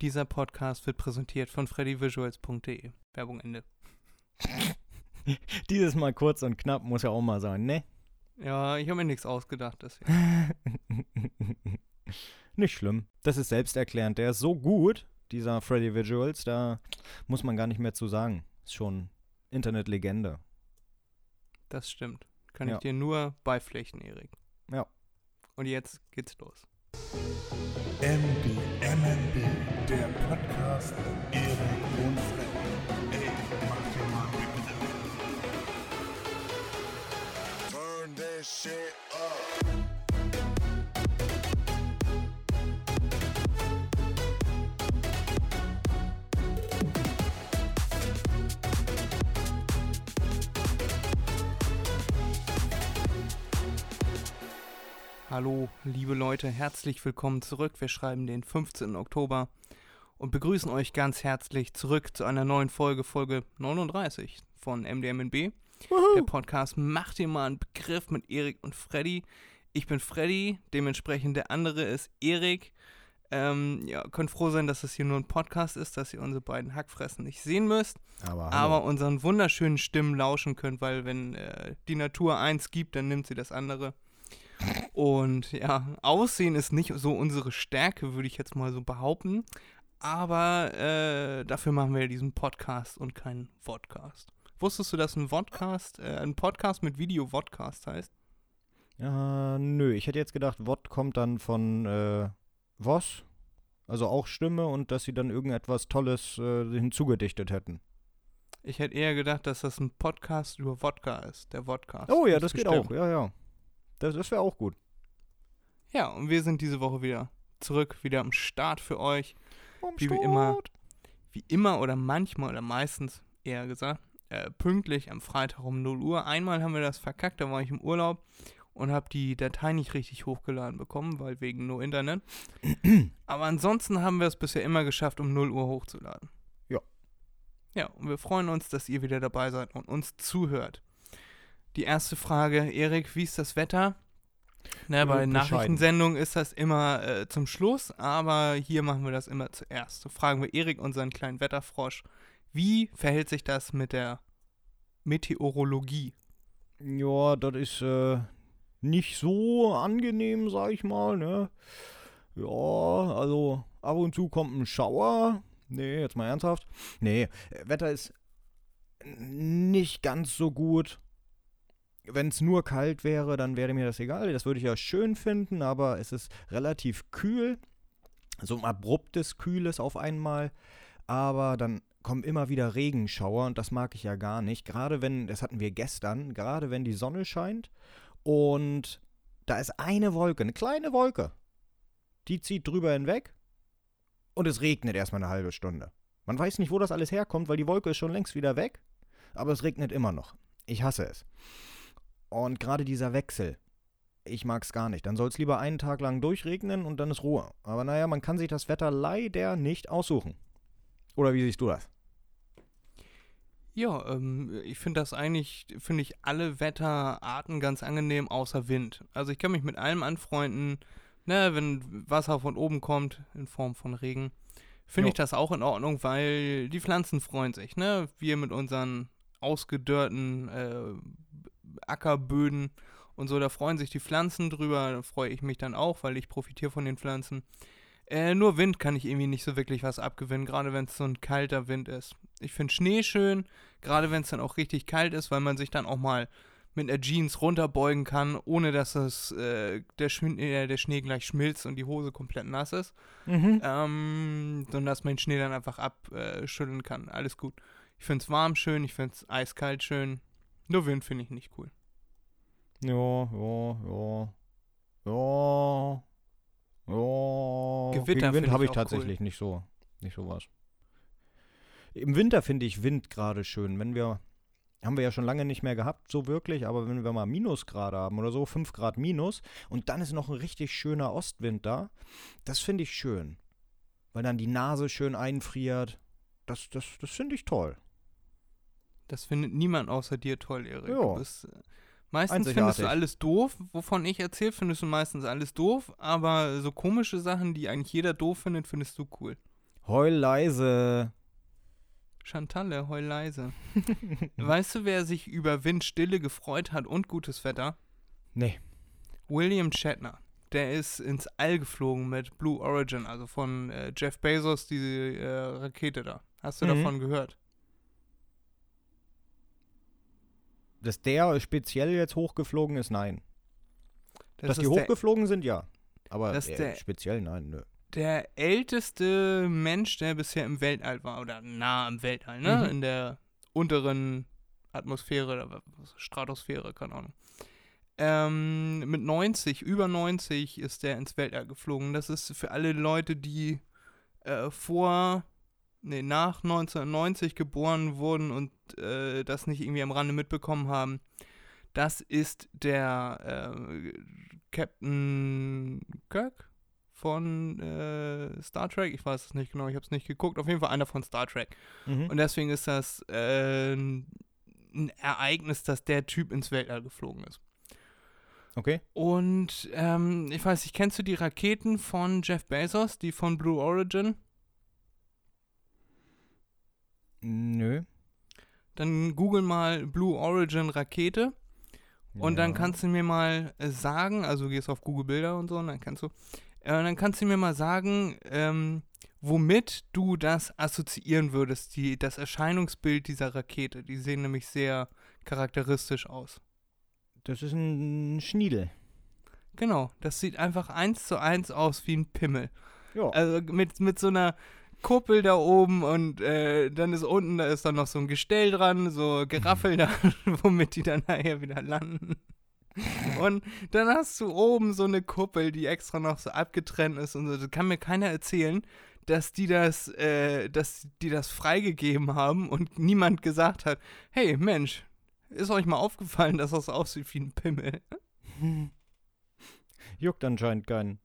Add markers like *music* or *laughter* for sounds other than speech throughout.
Dieser Podcast wird präsentiert von freddyvisuals.de. Werbung Ende. *laughs* Dieses Mal kurz und knapp muss ja auch mal sein, ne? Ja, ich habe mir nichts ausgedacht, deswegen. *laughs* Nicht schlimm. Das ist selbsterklärend. Der ist so gut, dieser Freddy Visuals, da muss man gar nicht mehr zu sagen. Ist schon Internetlegende. Das stimmt. Kann Ja. ich dir nur beipflichten, Erik. Ja. Und jetzt geht's los. MB, MNB, der Podcast Erik und Freddy. Ey, mach dir mal einen. Turn that shit up. Hallo, liebe Leute, herzlich willkommen zurück. Wir schreiben den 15. Oktober und begrüßen euch ganz herzlich zurück zu einer neuen Folge, Folge 39 von MDMNB. Der Podcast macht dir mal einen Begriff mit Erik und Freddy. Ich bin Freddy, dementsprechend der andere ist Erik. Ähm, ja, könnt froh sein, dass es hier nur ein Podcast ist, dass ihr unsere beiden Hackfressen nicht sehen müsst, Aber, aber unseren wunderschönen Stimmen lauschen könnt, weil wenn äh, die Natur eins gibt, dann nimmt sie das andere. *laughs* Und ja, Aussehen ist nicht so unsere Stärke, würde ich jetzt mal so behaupten. Aber äh, dafür machen wir ja diesen Podcast und keinen Vodcast. Wusstest du, dass ein Vodcast, äh, ein Podcast mit Video-Vodcast heißt? Ja, nö, ich hätte jetzt gedacht, Wort kommt dann von äh, was? Also auch Stimme und dass sie dann irgendetwas Tolles äh, hinzugedichtet hätten. Ich hätte eher gedacht, dass das ein Podcast über Wodka ist, der Vodcast. Oh ja, Nicht das geht bestimmt. auch, ja, ja. Das, das wäre auch gut. Ja, und wir sind diese Woche wieder zurück, wieder am Start für euch. Wie wir immer, wie immer oder manchmal oder meistens eher gesagt, äh, pünktlich am Freitag um 0 Uhr. Einmal haben wir das verkackt, da war ich im Urlaub und habe die Datei nicht richtig hochgeladen bekommen, weil wegen nur Internet. *clears throat* Aber ansonsten haben wir es bisher immer geschafft, um 0 Uhr hochzuladen. Ja. Ja, und wir freuen uns, dass ihr wieder dabei seid und uns zuhört. Die erste Frage, Erik, wie ist das Wetter? Na, bei. Nachrichtensendungen ist das immer äh, zum Schluss, aber hier machen wir das immer zuerst. So fragen wir Erik, unseren kleinen Wetterfrosch, wie verhält sich das mit der Meteorologie? Ja, das ist äh, nicht so angenehm, sag ich mal, ne? Ja, also ab und zu kommt ein Schauer. Nee, jetzt mal ernsthaft. Nee, äh, Wetter ist nicht ganz so gut. Wenn es nur kalt wäre, dann wäre mir das egal. Das würde ich ja schön finden, aber es ist relativ kühl. So ein abruptes, kühles auf einmal. Aber dann kommen immer wieder Regenschauer und das mag ich ja gar nicht. Gerade wenn, das hatten wir gestern, gerade wenn die Sonne scheint und da ist eine Wolke, eine kleine Wolke. Die zieht drüber hinweg und es regnet erstmal eine halbe Stunde. Man weiß nicht, wo das alles herkommt, weil die Wolke ist schon längst wieder weg, aber es regnet immer noch. Ich hasse es. Und gerade dieser Wechsel, ich mag es gar nicht. Dann soll es lieber einen Tag lang durchregnen und dann ist Ruhe. Aber naja, man kann sich das Wetter leider nicht aussuchen. Oder wie siehst du das? Ja, ähm, ich finde das eigentlich, finde ich alle Wetterarten ganz angenehm, außer Wind. Also ich kann mich mit allem anfreunden, ne, wenn Wasser von oben kommt, in Form von Regen, finde ich das auch in Ordnung, weil die Pflanzen freuen sich, ne? Wir mit unseren ausgedörrten äh, Ackerböden und so, da freuen sich die Pflanzen drüber, da freue ich mich dann auch, weil ich profitiere von den Pflanzen. Äh, nur Wind kann ich irgendwie nicht so wirklich was abgewinnen, gerade wenn es so ein kalter Wind ist. Ich finde Schnee schön, gerade wenn es dann auch richtig kalt ist, weil man sich dann auch mal mit einer Jeans runterbeugen kann, ohne dass das, äh, der, Schn äh, der Schnee gleich schmilzt und die Hose komplett nass ist. Mhm. Ähm, sondern dass man den Schnee dann einfach abschütteln kann. Alles gut. Ich finde es warm schön, ich finde es eiskalt schön. Nur Wind finde ich nicht cool. Ja, ja, ja. Ja. Ja. Gewitter Gegen Wind ich habe ich auch tatsächlich nicht so. Nicht so was. Im Winter finde ich Wind gerade schön. Wenn wir. Haben wir ja schon lange nicht mehr gehabt, so wirklich, aber wenn wir mal Minusgrade haben oder so, 5 Grad minus, und dann ist noch ein richtig schöner Ostwind da, das finde ich schön. Weil dann die Nase schön einfriert. Das, das, das finde ich toll. Das findet niemand außer dir toll, Erik. Ja. Du bist, äh, meistens findest du alles doof, wovon ich erzähle, findest du meistens alles doof, aber so komische Sachen, die eigentlich jeder doof findet, findest du cool. Heul leise. Chantalle, heul leise. *laughs* weißt du, wer sich über Windstille gefreut hat und gutes Wetter? Nee. William Shatner. Der ist ins All geflogen mit Blue Origin, also von äh, Jeff Bezos, die äh, Rakete da. Hast du Mhm. davon gehört? Dass der speziell jetzt hochgeflogen ist, nein. Das Dass die ist hochgeflogen sind, ja. Aber äh, der- speziell, nein, nö. der älteste Mensch, der bisher im Weltall war, oder nah am Weltall, ne? Mhm. In der unteren Atmosphäre, oder Stratosphäre, keine Ahnung. Ähm, mit 90, über 90 ist der ins Weltall geflogen. Das ist für alle Leute, die äh, vor, nee, nach 1990 geboren wurden und äh, das nicht irgendwie am Rande mitbekommen haben. Das ist der äh, Captain Kirk von äh, Star Trek. Ich weiß es nicht genau, ich habe es nicht geguckt. Auf jeden Fall einer von Star Trek. Mhm. Und deswegen ist das äh, ein Ereignis, dass der Typ ins Weltall geflogen ist. Okay. Und ähm, ich weiß nicht, kennst du die Raketen von Jeff Bezos, die von Blue Origin? Nö. Dann google mal Blue Origin Rakete und dann Ja. kannst du mir mal äh, sagen, also du gehst auf Google Bilder und so, und dann kannst du, äh, dann kannst du mir mal sagen, ähm, womit du das assoziieren würdest, die, das Erscheinungsbild dieser Rakete. Die sehen nämlich sehr charakteristisch aus. Das ist ein Schniedel. Genau, das sieht einfach eins zu eins aus wie ein Pimmel. Ja. Also mit, mit so einer Kuppel da oben und äh, dann ist unten, da ist dann noch so ein Gestell dran, so Geraffel da, *laughs* womit die dann nachher wieder landen. Und dann hast du oben so eine Kuppel, die extra noch so abgetrennt ist und so. Das kann mir keiner erzählen, dass die das, äh, dass die das freigegeben haben und niemand gesagt hat, hey Mensch, ist euch mal aufgefallen, dass das aussieht wie ein Pimmel? *laughs* Juckt anscheinend keinen.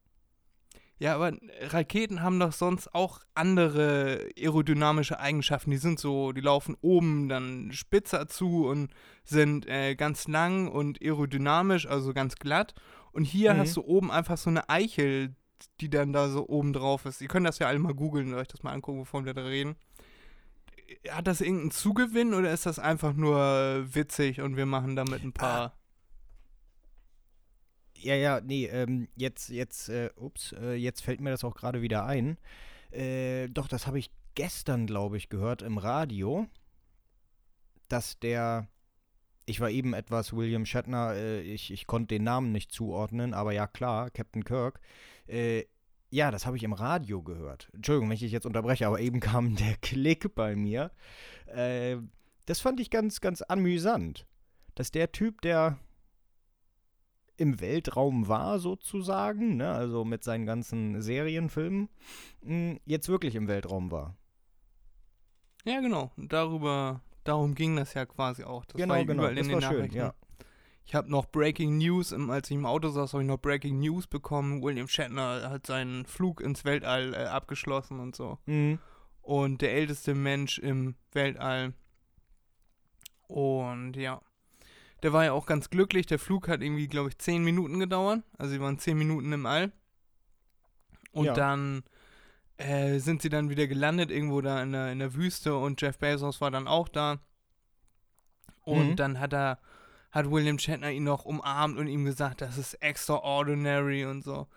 Ja, aber Raketen haben doch sonst auch andere aerodynamische Eigenschaften. Die sind so, die laufen oben dann spitzer zu und sind äh, ganz lang und aerodynamisch, also ganz glatt. Und hier Mhm. hast du oben einfach so eine Eichel, die dann da so oben drauf ist. Ihr könnt das ja alle mal googeln und euch das mal angucken, bevor wir da reden. Hat das irgendeinen Zugewinn oder ist das einfach nur witzig und wir machen damit ein paar. Ja, ja, nee, ähm, jetzt, jetzt, äh, ups, äh, jetzt fällt mir das auch gerade wieder ein. Äh, doch, das habe ich gestern, glaube ich, gehört im Radio, dass der, ich war eben etwas William Shatner, äh, ich, ich konnte den Namen nicht zuordnen, aber ja klar, Captain Kirk. Äh, ja, das habe ich im Radio gehört. Entschuldigung, wenn ich dich jetzt unterbreche, aber eben *laughs* kam der Klick bei mir. Äh, das fand ich ganz, ganz amüsant. Dass der Typ, der im Weltraum war, sozusagen, ne, also mit seinen ganzen Serienfilmen, mh, jetzt wirklich im Weltraum war. Ja, genau. Darüber, darum ging das ja quasi auch. Das genau, war genau. überall Das in den schön, Nachrichten. ja. Ich habe noch Breaking News, im, als ich im Auto saß, habe ich noch Breaking News bekommen. William Shatner hat seinen Flug ins Weltall äh, abgeschlossen und so. Mhm. Und der älteste Mensch im Weltall. Und ja. Der war ja auch ganz glücklich. Der Flug hat irgendwie, glaube ich, 10 Minuten gedauert. Also sie waren 10 Minuten im All. Und Ja. dann äh, sind sie dann wieder gelandet, irgendwo da in der, in der Wüste. Und Jeff Bezos war dann auch da. Und Mhm. dann hat er, hat William Shatner ihn noch umarmt und ihm gesagt, das ist extraordinary und so.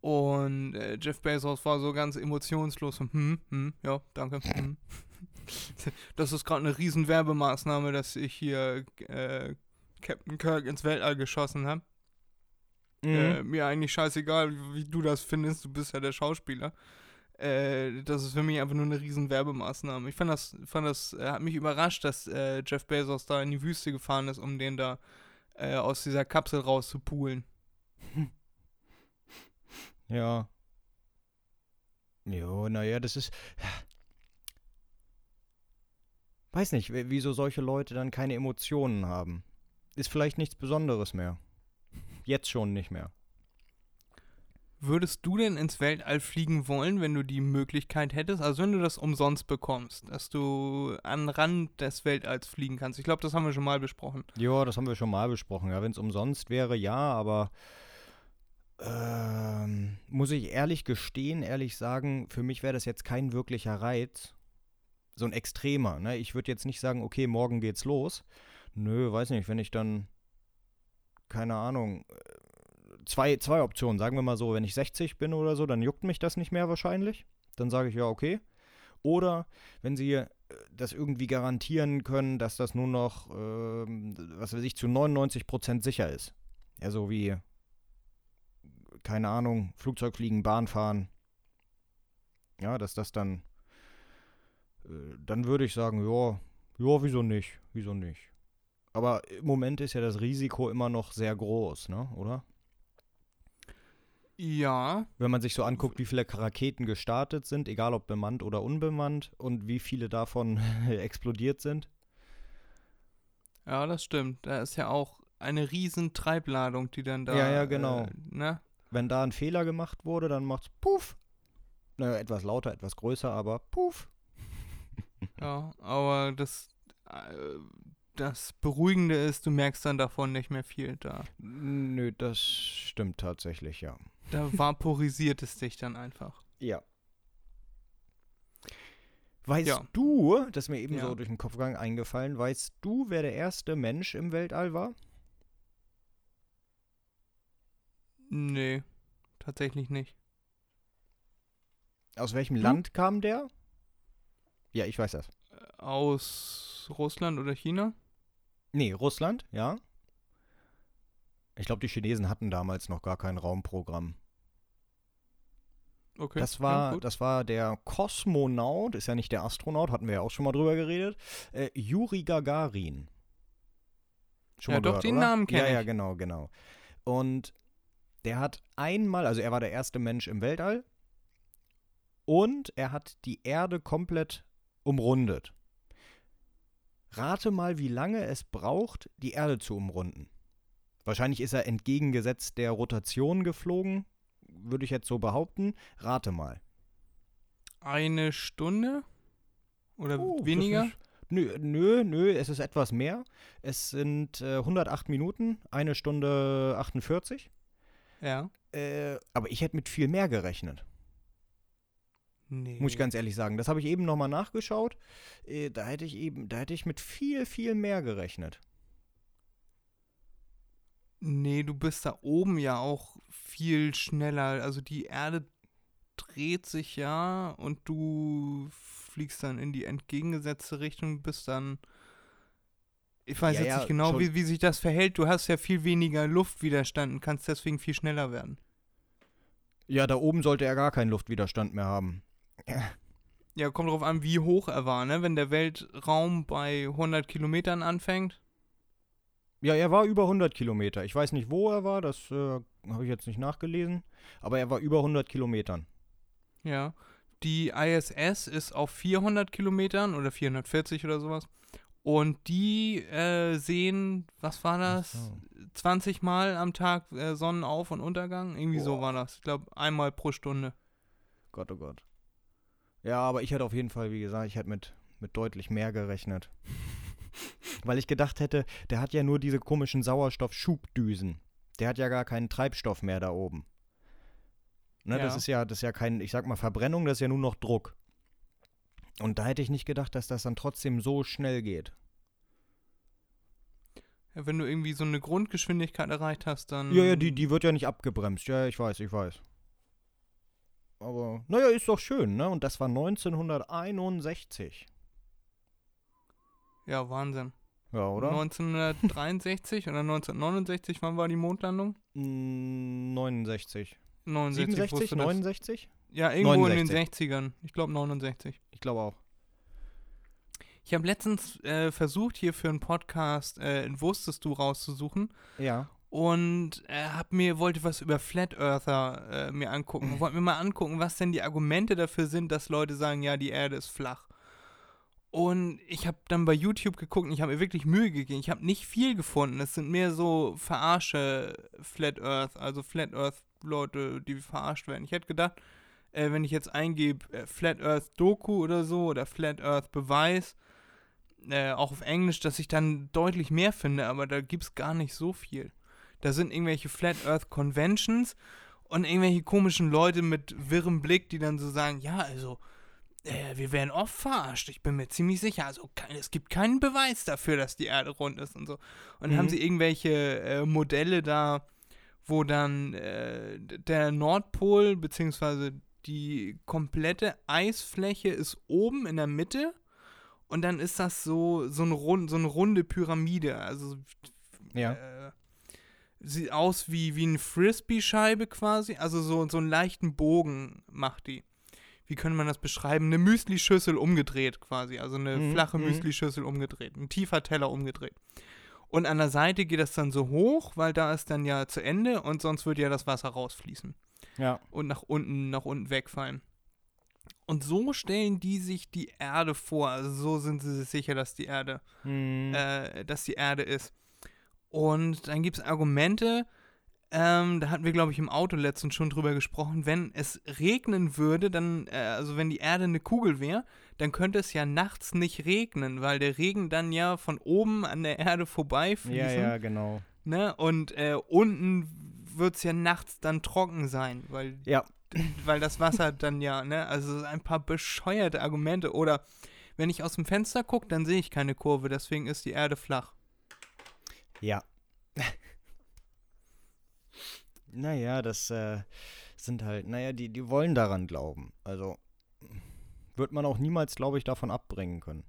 Und äh, Jeff Bezos war so ganz emotionslos. und, Hm, hm, ja, danke. Hm. *laughs* Das ist gerade eine riesen Werbemaßnahme, dass ich hier äh, Captain Kirk ins Weltall geschossen habe. Äh, Mhm. mir eigentlich scheißegal, wie, du das findest, du bist ja der Schauspieler. Äh, das ist für mich einfach nur eine riesen Werbemaßnahme. Ich fand das, fand das, äh, hat mich überrascht, dass äh, Jeff Bezos da in die Wüste gefahren ist, um den da äh, aus dieser Kapsel rauszupulen. *laughs* Ja. Jo, naja, das ist. Weiß nicht, wieso solche Leute dann keine Emotionen haben. Ist vielleicht nichts Besonderes mehr. Jetzt schon nicht mehr. Würdest du denn ins Weltall fliegen wollen, wenn du die Möglichkeit hättest? Also wenn du das umsonst bekommst, dass du an Rand des Weltalls fliegen kannst. Ich glaube, das haben wir schon mal besprochen. Ja, das haben wir schon mal besprochen. Ja, wenn es umsonst wäre, ja, aber Ähm, muss ich ehrlich gestehen, ehrlich sagen, für mich wäre das jetzt kein wirklicher Reiz. So ein extremer, ne? Ich würde jetzt nicht sagen, okay, morgen geht's los. Nö, weiß nicht, wenn ich dann, keine Ahnung, äh, zwei, zwei Optionen, sagen wir mal so, wenn ich 60 bin oder so, dann juckt mich das nicht mehr wahrscheinlich. Dann sage ich ja, okay. Oder wenn sie äh, das irgendwie garantieren können, dass das nur noch, ähm, was weiß ich, zu 99% sicher ist. Ja, so wie, keine Ahnung, Flugzeug fliegen, Bahn fahren. Ja, dass das dann, äh, dann würde ich sagen, ja, ja, wieso nicht, wieso nicht. Aber im Moment ist ja das Risiko immer noch sehr groß, ne, oder? Ja, Wenn man sich so anguckt, wie viele Raketen gestartet sind, egal ob bemannt oder unbemannt, und wie viele davon *laughs* explodiert sind. ja, das stimmt. Da ist ja auch eine riesen Treibladung, die dann da. Ja, ja, genau. Äh, ne? Wenn da ein Fehler gemacht wurde, dann macht's Puff. Naja, etwas lauter, etwas größer, aber Puff. Ja, aber das, äh, das Beruhigende ist, du merkst dann davon nicht mehr viel da. Nö, das stimmt tatsächlich, ja. Da *laughs* vaporisiert es dich dann einfach. Ja. Weißt Ja. du, das ist mir eben Ja. so durch den Kopfgang eingefallen, weißt du, wer der erste Mensch im Weltall war? Nee, tatsächlich nicht. Aus welchem Du? Land kam der? Ja, ich weiß das. Aus Russland oder China? Nee, Russland, ja. Ich glaube, die Chinesen hatten damals noch gar kein Raumprogramm. Okay. Das ja, war, gut. das war der Kosmonaut, ist ja nicht der Astronaut, hatten wir ja auch schon mal drüber geredet. Äh, Juri Gagarin. Schon Ja, mal doch, gehört, den oder? Namen kenn Ja, ja, ich. genau, genau. Und der hat einmal, also er war der erste Mensch im Weltall und er hat die Erde komplett umrundet. Rate mal, wie lange es braucht, die Erde zu umrunden. Wahrscheinlich ist er entgegengesetzt der Rotation geflogen, würde ich jetzt so behaupten. Rate mal. Eine Stunde? Oder Oh, weniger? ist- Nö, nö, nö, es ist etwas mehr. Es sind äh, 108 Minuten, eine Stunde 48. Ja. Äh, aber ich hätte mit viel mehr gerechnet, Nee. muss ich ganz ehrlich sagen. Das habe ich eben nochmal nachgeschaut. Äh, da hätte ich eben, da hätte ich mit viel, viel mehr gerechnet. Nee, du bist da oben ja auch viel schneller. Also die Erde dreht sich ja und du fliegst dann in die entgegengesetzte Richtung, bist dann. Ich weiß Ja, jetzt ja, nicht genau, wie, wie sich das verhält. Du hast ja viel weniger Luftwiderstand und kannst deswegen viel schneller werden. Ja, da oben sollte er gar keinen Luftwiderstand mehr haben. Ja, kommt drauf an, wie hoch er war, ne? Wenn der Weltraum bei 100 Kilometern anfängt. Ja, er war über 100 Kilometer. Ich weiß nicht, wo er war, das äh, habe ich jetzt nicht nachgelesen. Aber er war über 100 Kilometern. Ja. Die ISS ist auf 400 Kilometern oder 440 oder sowas. Und die äh, sehen, was war das? so. 20 Mal am Tag äh, Sonnenauf- und Untergang? Irgendwie so Boah. war das. Ich glaube, einmal pro Stunde. Gott, oh Gott. Ja, aber ich hätte auf jeden Fall, wie gesagt, ich hätte mit, mit deutlich mehr gerechnet. *laughs* Weil ich gedacht hätte, der hat ja nur diese komischen Sauerstoffschubdüsen. Der hat ja gar keinen Treibstoff mehr da oben. Ne, Das Ja. ist ja, das ist ja kein, ich sag mal, Verbrennung, das ist ja nur noch Druck. Und da hätte ich nicht gedacht, dass das dann trotzdem so schnell geht. Ja, wenn du irgendwie so eine Grundgeschwindigkeit erreicht hast, dann. Ja, ja, die, die wird ja nicht abgebremst. Ja, ich weiß, ich weiß. Aber, naja, ist doch schön, ne? Und das war 1961. Ja, Wahnsinn. Ja, oder? 1963 oder 1969, wann war die Mondlandung? Mm, 69. 69, 67, wusste das. 69? Ja, irgendwo in 69. den 60ern. Ich glaube 69. Ich glaube auch. Ich habe letztens äh, versucht, hier für einen Podcast äh, Wusstest du rauszusuchen Ja. Und äh, hab mir, wollte was über Flat Earther äh, mir angucken. Wollte mir mal angucken, was denn die Argumente dafür sind, dass Leute sagen, ja, die Erde ist flach. Und ich habe dann bei YouTube geguckt und ich habe mir wirklich Mühe gegeben. Ich habe nicht viel gefunden. Es sind mehr so verarsche Flat Earth, also Flat Earth Leute, die verarscht werden. Ich hätte gedacht, äh, wenn ich jetzt eingebe äh, Flat Earth Doku oder so oder Flat Earth Beweis, äh, auch auf Englisch, dass ich dann deutlich mehr finde, aber da gibt es gar nicht so viel. Da sind irgendwelche Flat Earth Conventions Und irgendwelche komischen Leute mit wirrem Blick, die dann so sagen, ja, also, äh, wir werden oft verarscht, ich bin mir ziemlich sicher. Also kein, es gibt keinen Beweis dafür, dass die Erde rund ist und so. Und Mhm. haben sie irgendwelche äh, Modelle da, wo dann äh, der Nordpol beziehungsweise die komplette Eisfläche ist oben in der Mitte und dann ist das so so, ein rund, so eine runde Pyramide. Also Ja. Sieht aus wie, wie eine Frisbee-Scheibe quasi. Also so, so einen leichten Bogen macht die. Wie könnte man das beschreiben? Eine Müsli-Schüssel umgedreht quasi. Also eine Mhm, flache mhm. Müsli-Schüssel umgedreht. Ein tiefer Teller umgedreht. Und an der Seite geht das dann so hoch, weil da ist dann ja zu Ende und sonst würde ja das Wasser rausfließen Ja. und nach unten, nach unten wegfallen. Und so stellen die sich die Erde vor. Also so sind sie sich sicher, dass die Erde Mhm. äh, dass die Erde ist. Und dann gibt es Argumente, ähm, da hatten wir, glaube ich, im Auto letztens schon drüber gesprochen, wenn es regnen würde, dann, äh, also wenn die Erde eine Kugel wäre, dann könnte es ja nachts nicht regnen, weil der Regen dann ja von oben an der Erde vorbeifließen. ja, ja, genau. Ne? Und äh, unten wird es ja nachts dann trocken sein, weil, Ja. *laughs* weil das Wasser dann ja, ne, also ein paar bescheuerte Argumente. Oder wenn ich aus dem Fenster gucke, dann sehe ich keine Kurve, deswegen ist die Erde flach. Ja. *laughs* naja, das äh, sind halt, naja, die, die wollen daran glauben. Also wird man auch niemals, glaube ich, davon abbringen können.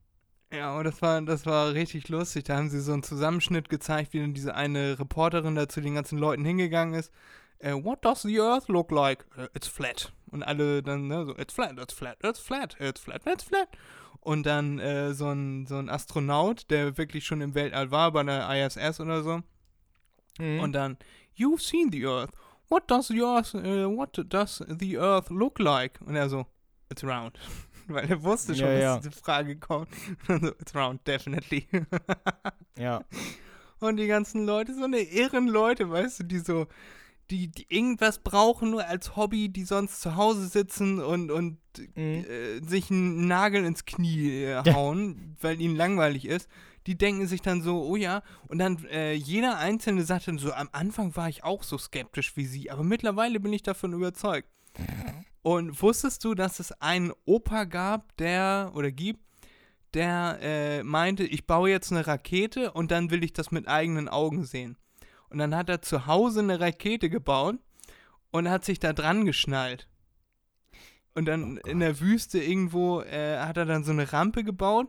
Ja, aber das war, das war richtig lustig. Da haben sie so einen Zusammenschnitt gezeigt, wie dann diese eine Reporterin da zu den ganzen Leuten hingegangen ist. Äh, What does the Earth look like? Äh, it's flat. Und alle dann, ne, so, it's flat, it's flat, it's flat, it's flat, it's flat. Und dann äh, so, ein, so ein Astronaut, der wirklich schon im Weltall war, bei der ISS oder so. Mhm. Und dann, you've seen the Earth. What does the Earth, äh, what does the Earth look like? Und er so, it's round. *laughs* Weil er wusste schon, Ja, dass ja. diese Frage kommt. *laughs* So, it's round, definitely. ja. *laughs* Und die ganzen Leute, so eine irren Leute, weißt du, die so, die, die irgendwas brauchen nur als Hobby, die sonst zu Hause sitzen und, und Mhm. äh, sich einen Nagel ins Knie äh, hauen, weil ihnen langweilig ist. Die denken sich dann so, oh ja, und dann äh, jeder Einzelne sagt dann so, am Anfang war ich auch so skeptisch wie sie, aber mittlerweile bin ich davon überzeugt. Und wusstest du, dass es einen Opa gab, der, oder gibt, der äh, meinte, ich baue jetzt eine Rakete und dann will ich das mit eigenen Augen sehen. Und dann hat er zu Hause eine Rakete gebaut und hat sich da dran geschnallt. Und dann Oh in der Wüste irgendwo äh, hat er dann so eine Rampe gebaut.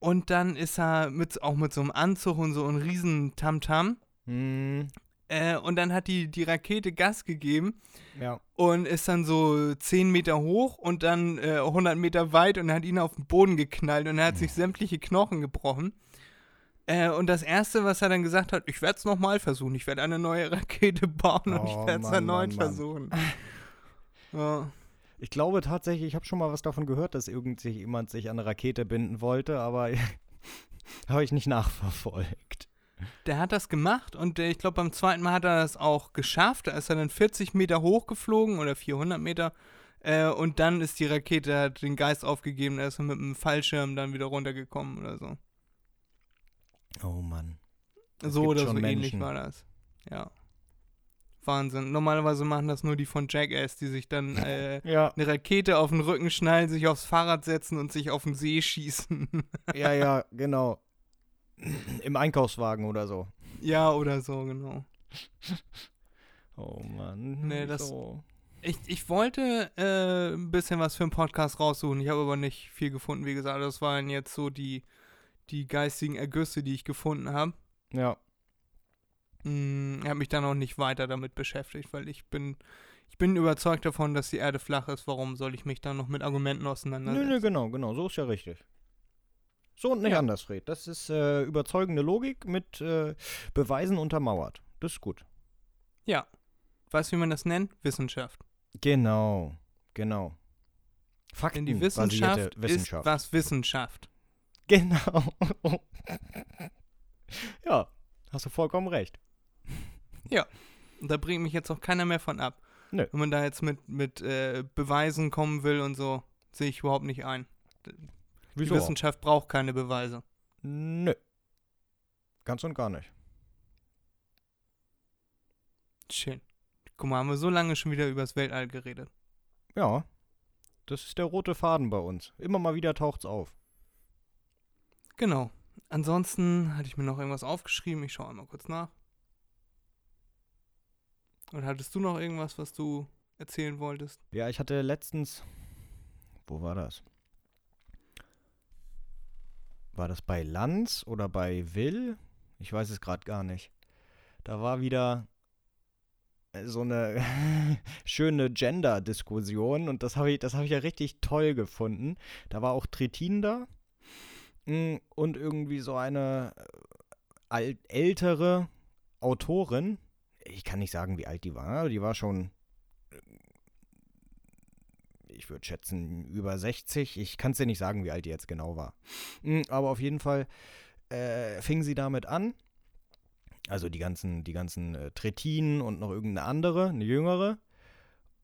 Und dann ist er mit, auch mit so einem Anzug und so einem riesen Tamtam. Mhm. Äh, und dann hat die, die Rakete Gas gegeben Ja. und ist dann so 10 Meter hoch und dann äh, 100 Meter weit und hat ihn auf den Boden geknallt und er hat sich sämtliche Knochen gebrochen. Äh, und das Erste, was er dann gesagt hat, ich werde es nochmal versuchen, ich werde eine neue Rakete bauen und ich Oh, werde es Mann, erneut Mann, Mann. versuchen. ja. Ich glaube tatsächlich, ich habe schon mal was davon gehört, dass irgendjemand sich an eine Rakete binden wollte, aber *laughs* habe ich nicht nachverfolgt. Der hat das gemacht und äh, ich glaube, beim zweiten Mal hat er das auch geschafft. Da ist er dann 40 Meter hochgeflogen oder 400 Meter. Äh, und dann ist die Rakete, hat den Geist aufgegeben, er ist mit einem Fallschirm dann wieder runtergekommen oder so. Oh Mann. Es so oder so schon ähnlich Menschen. war das. Ja. Wahnsinn. Normalerweise machen das nur die von Jackass, die sich dann *laughs* äh, Ja, eine Rakete auf den Rücken schnallen, sich aufs Fahrrad setzen und sich auf den See schießen. *laughs* ja, ja, genau. Im Einkaufswagen oder so. ja, oder so, genau. *laughs* Oh Mann. Nee, das- so. Ich, ich wollte äh, ein bisschen was für einen Podcast raussuchen. Ich habe aber nicht viel gefunden, wie gesagt. Das waren jetzt so die, die geistigen Ergüsse, die ich gefunden habe. Ja. Hm, Ich habe mich dann auch nicht weiter damit beschäftigt, weil ich bin, ich bin überzeugt davon, dass die Erde flach ist. Warum soll ich mich dann noch mit Argumenten Nö, auseinandersetzen? nö, genau, genau. So ist ja richtig. So und nicht Ja. anders, Fred. Das ist äh, überzeugende Logik mit äh, Beweisen untermauert. Das ist gut. Weißt du, wie man das nennt? Wissenschaft. Genau, genau. Fakten Denn die Wissenschaft, Wissenschaft. ist was Wissenschaft. *laughs* Genau. ja, hast du vollkommen recht. Und da bringt mich jetzt auch keiner mehr von ab. Nö. Wenn man da jetzt mit, mit äh, Beweisen kommen will und so, sehe ich überhaupt nicht ein. Die Wieso? Wissenschaft braucht keine Beweise. Nö. Ganz und gar nicht. Schön. Guck mal, haben wir so lange schon wieder übers Weltall geredet. Ja, das ist der rote Faden bei uns. Immer mal wieder taucht's auf. Genau. Ansonsten hatte ich mir noch irgendwas aufgeschrieben. Ich schaue einmal kurz nach. Und hattest du noch irgendwas, was du erzählen wolltest? Ja, ich hatte letztens. Wo war das? War das bei Lanz oder bei Will? Ich weiß es gerade gar nicht. Da war wieder so eine *laughs* schöne Gender-Diskussion und das habe ich, hab ich ja richtig toll gefunden. Da war auch Trittin da und irgendwie so eine äh, ältere Autorin. Ich kann nicht sagen, wie alt die war, aber die war schon, äh, ich würde schätzen, über 60. Ich kann es dir nicht sagen, wie alt die jetzt genau war. Mm, Aber auf jeden Fall äh, fing sie damit an also die ganzen, die ganzen äh, Tretinen und noch irgendeine andere, eine jüngere.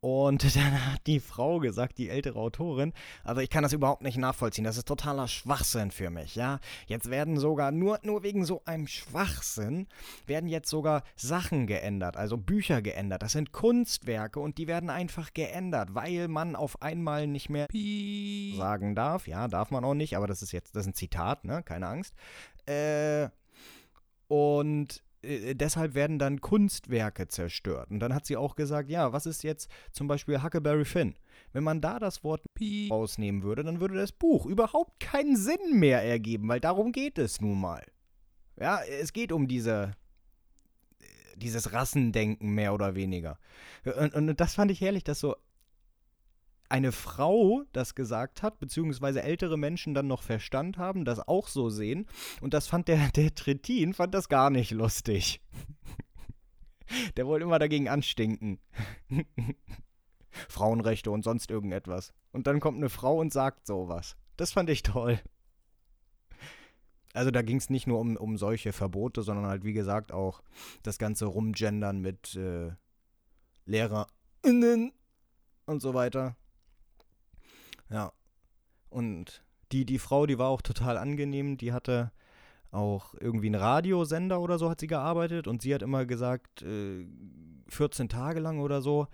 Und *laughs* dann hat die Frau gesagt, die ältere Autorin, also ich kann das überhaupt nicht nachvollziehen, das ist totaler Schwachsinn für mich, ja. Jetzt werden sogar, nur, nur wegen so einem Schwachsinn, werden jetzt sogar Sachen geändert, also Bücher geändert. Das sind Kunstwerke und die werden einfach geändert, weil man auf einmal nicht mehr Piep. sagen darf. Ja, darf man auch nicht, aber das ist jetzt, das ist ein Zitat, ne? Keine Angst. Äh, und äh, deshalb werden dann Kunstwerke zerstört. Und dann hat sie auch gesagt, ja, was ist jetzt zum Beispiel Huckleberry Finn? Wenn man da das Wort Piep. rausnehmen würde, dann würde das Buch überhaupt keinen Sinn mehr ergeben, weil darum geht es nun mal. Ja, es geht um diese dieses Rassendenken mehr oder weniger. Und, und das fand ich herrlich, dass so eine Frau das gesagt hat, beziehungsweise ältere Menschen dann noch Verstand haben, das auch so sehen. Und das fand der, der Trittin, fand das gar nicht lustig. *laughs* Der wollte immer dagegen anstinken. *laughs* Frauenrechte und sonst irgendetwas. Und dann kommt eine Frau und sagt sowas. Das fand ich toll. Also da ging es nicht nur um, um solche Verbote, sondern halt wie gesagt auch das ganze Rumgendern mit äh, LehrerInnen und so weiter. Ja. Und die, die Frau, die war auch total angenehm. Die hatte auch irgendwie einen Radiosender oder so hat sie gearbeitet und sie hat immer gesagt, äh, 14 Tage lang oder so,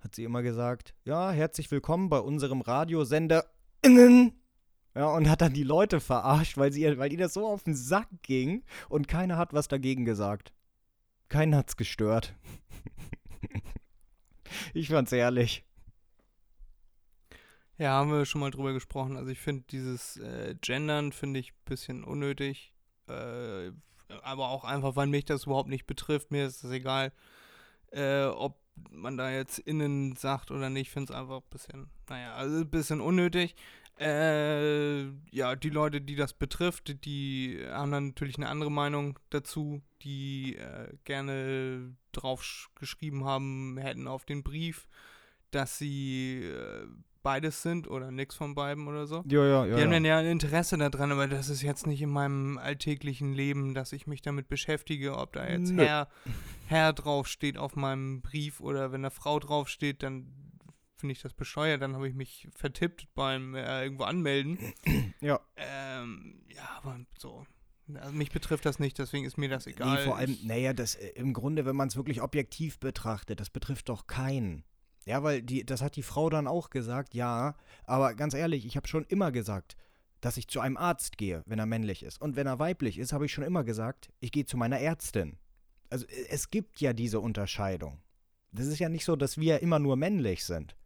hat sie immer gesagt, ja, herzlich willkommen bei unserem Radiosender. Ja, und hat dann die Leute verarscht, weil, sie, weil ihr das so auf den Sack ging und keiner hat was dagegen gesagt. Keinen hat's gestört. *laughs* ich fand's ehrlich. Ja, haben wir schon mal drüber gesprochen. Also ich finde dieses äh, Gendern finde ich ein bisschen unnötig. Äh, aber auch einfach, weil mich das überhaupt nicht betrifft. Mir ist es egal, äh, ob man da jetzt innen sagt oder nicht. Ich finde es einfach ein bisschen, naja, also ein bisschen unnötig. Äh, ja, die Leute, die das betrifft, die haben dann natürlich eine andere Meinung dazu, die äh, gerne drauf sch- geschrieben haben hätten auf den Brief, dass sie äh, beides sind oder nix von beiden oder so. Ja, ja, ja. Die haben ja. dann ja ein Interesse daran, aber das ist jetzt nicht in meinem alltäglichen Leben, dass ich mich damit beschäftige, ob da jetzt Nö. Herr, Herr draufsteht auf meinem Brief oder wenn da Frau draufsteht, dann finde ich das bescheuert, dann habe ich mich vertippt beim äh, irgendwo anmelden. Ja. Ähm, ja, aber so. Also mich betrifft das nicht, deswegen ist mir das egal. Nee, vor allem, naja, das äh, im Grunde, wenn man es wirklich objektiv betrachtet, das betrifft doch keinen. Ja, weil die, das hat die Frau dann auch gesagt, ja, aber ganz ehrlich, ich habe schon immer gesagt, dass ich zu einem Arzt gehe, wenn er männlich ist. Und wenn er weiblich ist, habe ich schon immer gesagt, ich gehe zu meiner Ärztin. Also äh, es gibt ja diese Unterscheidung. Das ist ja nicht so, dass wir immer nur männlich sind.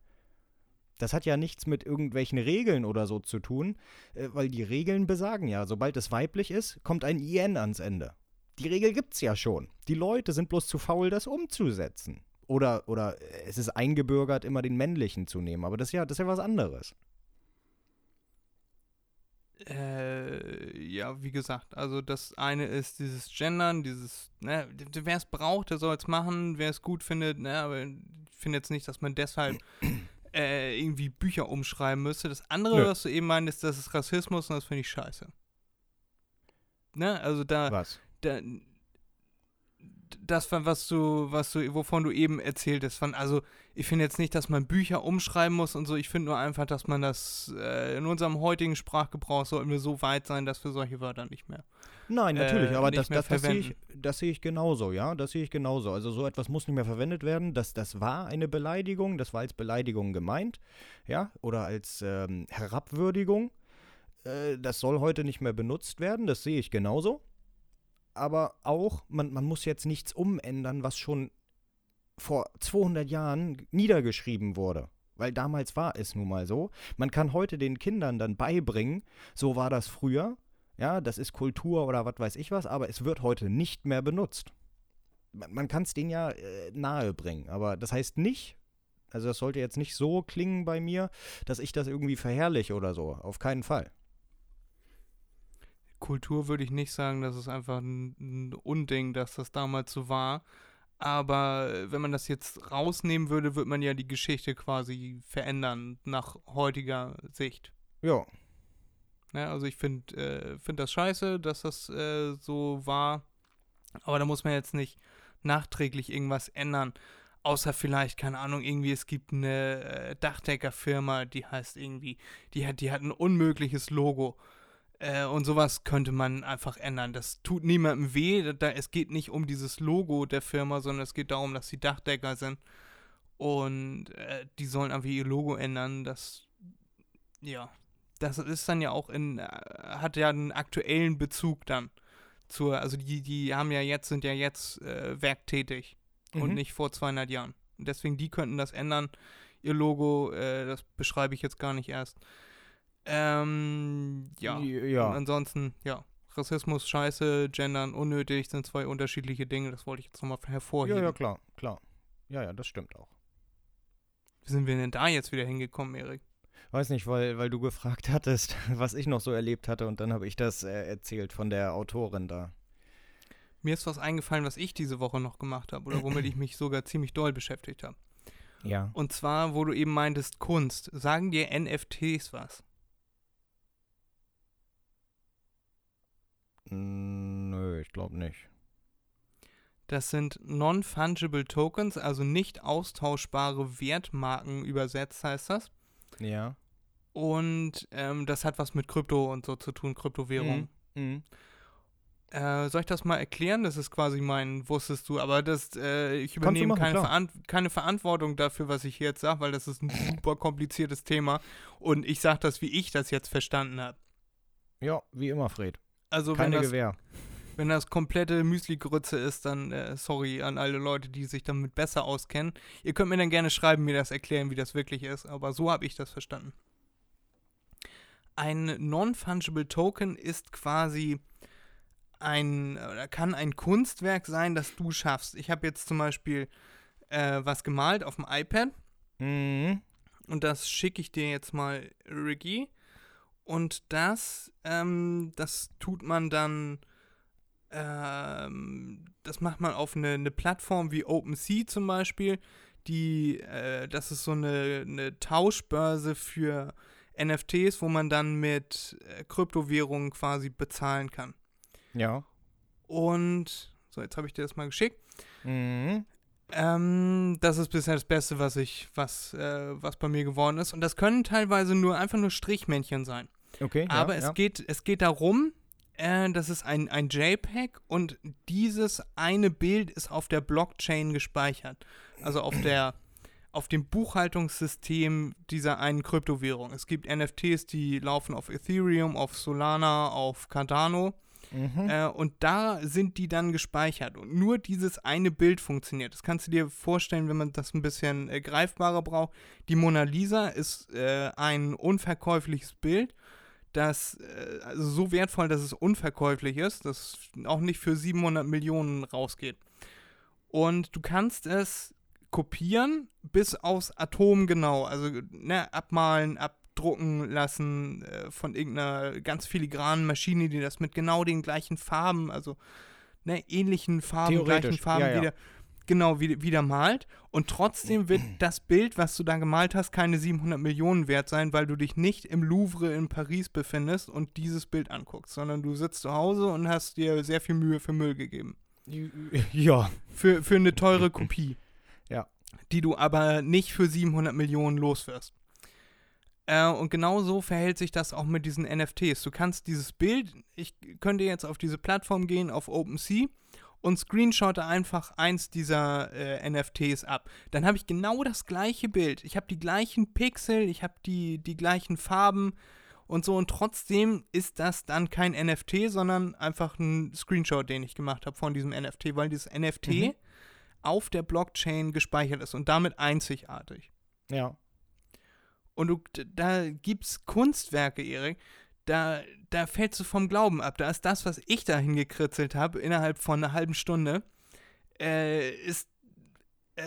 Das hat ja nichts mit irgendwelchen Regeln oder so zu tun, äh, weil die Regeln besagen ja, sobald es weiblich ist, kommt ein IN ans Ende. Die Regel gibt's ja schon. Die Leute sind bloß zu faul, das umzusetzen. Oder, oder es ist eingebürgert, immer den männlichen zu nehmen. Aber das ist ja, das ist ja was anderes. Äh, ja, wie gesagt, also das eine ist dieses Gendern, dieses, ne, wer es braucht, der soll es machen, wer es gut findet, ne, aber ich finde jetzt nicht, dass man deshalb *clears throat* äh, irgendwie Bücher umschreiben müsste. Das andere, Nö. was du eben meintest, das ist Rassismus und das finde ich scheiße. Ne, also da, Was? da, das, war, was du, was du, wovon du eben erzähltest, von, also ich finde jetzt nicht, dass man Bücher umschreiben muss und so, ich finde nur einfach, dass man das äh, in unserem heutigen Sprachgebrauch sollten wir so weit sein, dass wir solche Wörter nicht mehr. Nein, natürlich, äh, aber das, das, das, sehe ich, das sehe ich genauso, ja, das sehe ich genauso. Also so etwas muss nicht mehr verwendet werden. Das, das war eine Beleidigung, das war als Beleidigung gemeint, ja, oder als ähm, Herabwürdigung. Äh, das soll heute nicht mehr benutzt werden, das sehe ich genauso. Aber auch, man, man muss jetzt nichts umändern, was schon vor 200 Jahren niedergeschrieben wurde. Weil damals war es nun mal so. Man kann heute den Kindern dann beibringen, so war das früher. Ja, das ist Kultur oder was weiß ich was, aber es wird heute nicht mehr benutzt. Man, man kann es denen ja äh, nahe bringen, aber das heißt nicht, also das sollte jetzt nicht so klingen bei mir, dass ich das irgendwie verherrliche oder so. Auf keinen Fall. Kultur würde ich nicht sagen, das ist einfach ein, Unding, dass das damals so war. Aber äh, wenn man das jetzt rausnehmen würde, würde man ja die Geschichte quasi verändern nach heutiger Sicht. Ja, Ne? Also ich finde äh, find das scheiße, dass das äh, so war. Aber da muss man jetzt nicht nachträglich irgendwas ändern. Außer vielleicht, keine Ahnung, irgendwie, es gibt eine äh, Dachdeckerfirma, die heißt irgendwie, die hat, die hat ein unmögliches Logo. Äh, und sowas könnte man einfach ändern. Das tut niemandem weh. Da, es geht nicht um dieses Logo der Firma, sondern es geht darum, dass sie Dachdecker sind. Und äh, die sollen einfach ihr Logo ändern. Das, ja, das ist dann ja auch in, äh, hat ja einen aktuellen Bezug dann zur, also die, die haben ja jetzt, sind ja jetzt äh, werktätig und Mhm. nicht vor 200 Jahren. Und deswegen, die könnten das ändern. Ihr Logo, äh, das beschreibe ich jetzt gar nicht erst. Ähm, ja. Und Ja. ansonsten, ja. Rassismus, Scheiße, Gendern, unnötig, sind zwei unterschiedliche Dinge. Das wollte ich jetzt nochmal hervorheben. Ja, ja, klar, klar. Ja, ja, das stimmt auch. Wie sind wir denn da jetzt wieder hingekommen, Erik? Weiß nicht, weil, weil du gefragt hattest, *laughs* was ich noch so erlebt hatte und dann habe ich das äh, erzählt von der Autorin da. Mir ist was eingefallen, was ich diese Woche noch gemacht habe oder womit ich mich sogar ziemlich doll beschäftigt habe. Ja. Und zwar, wo du eben meintest, Kunst. Sagen dir NFTs was? Nö, ich glaube nicht. Das sind Non-Fungible Tokens, also nicht austauschbare Wertmarken übersetzt heißt das. Ja. Und ähm, das hat was mit Krypto und so zu tun, Kryptowährung. Mhm. Äh, soll ich das mal erklären? Das ist quasi mein, wusstest du, aber das, äh, ich übernehme machen, keine, klar. Veran keine Verantwortung dafür, was ich hier jetzt sage, weil das ist ein *laughs* super kompliziertes Thema und ich sage das, wie ich das jetzt verstanden habe. Ja, wie immer, Fred. Also wenn Keine das, Gewehr. wenn das komplette Müsli-Grütze ist, dann äh, sorry an alle Leute, die sich damit besser auskennen. Ihr könnt mir dann gerne schreiben, mir das erklären, wie das wirklich ist, aber so habe ich das verstanden. Ein Non-Fungible Token ist quasi ein, oder kann ein Kunstwerk sein, das du schaffst. Ich habe jetzt zum Beispiel äh, was gemalt auf dem iPad Mhm. und das schicke ich dir jetzt mal, Ricky. Und das, ähm, das tut man dann, ähm, das macht man auf eine, eine Plattform wie OpenSea zum Beispiel. Die, äh, das ist so eine, eine Tauschbörse für NFTs, wo man dann mit äh, Kryptowährungen quasi bezahlen kann. Ja. Und, so, jetzt habe ich dir das mal geschickt. Mhm. Ähm, das ist bisher das Beste, was ich, was, äh, was bei mir geworden ist. Und das können teilweise nur einfach nur Strichmännchen sein. Okay. Aber ja, es ja. geht, es geht darum, äh, das ist ein, ein JPEG und dieses eine Bild ist auf der Blockchain gespeichert. Also auf *clears throat* der auf dem Buchhaltungssystem dieser einen Kryptowährung. Es gibt NFTs, die laufen auf Ethereum, auf Solana, auf Cardano. Mhm. Äh, und da sind die dann gespeichert. Und nur dieses eine Bild funktioniert. Das kannst du dir vorstellen, wenn man das ein bisschen äh, greifbarer braucht. Die Mona Lisa ist äh, ein unverkäufliches Bild, das äh, also so wertvoll, dass es unverkäuflich ist, das auch nicht für 700 Millionen rausgeht. Und du kannst es kopieren bis aufs Atom genau. Also ne, abmalen, abdrucken lassen äh, von irgendeiner ganz filigranen Maschine, die das mit genau den gleichen Farben, also ne, ähnlichen Farben, gleichen Farben ja, ja. wieder genau wieder, wieder malt. Und trotzdem wird *clears throat* das Bild, was du da gemalt hast, keine 700 Millionen wert sein, weil du dich nicht im Louvre in Paris befindest und dieses Bild anguckst, sondern du sitzt zu Hause und hast dir sehr viel Mühe für Müll gegeben. *laughs* Ja. Für, für eine teure *clears throat* Kopie. Ja. Die du aber nicht für 700 Millionen loswirst. Äh, und genau so verhält sich das auch mit diesen NFTs. Du kannst dieses Bild, ich könnte jetzt auf diese Plattform gehen, auf OpenSea und screenshotte einfach eins dieser äh, NFTs ab. Dann habe ich genau das gleiche Bild. Ich habe die gleichen Pixel, ich habe die, die gleichen Farben und so. Und trotzdem ist das dann kein NFT, sondern einfach ein Screenshot, den ich gemacht habe von diesem NFT, weil dieses NFT Mhm. auf der Blockchain gespeichert ist und damit einzigartig. Ja. Und du, da gibt's Kunstwerke, Erik, da, da fällst du vom Glauben ab. Da ist das, was ich da hingekritzelt habe, innerhalb von einer halben Stunde, äh, ist, äh,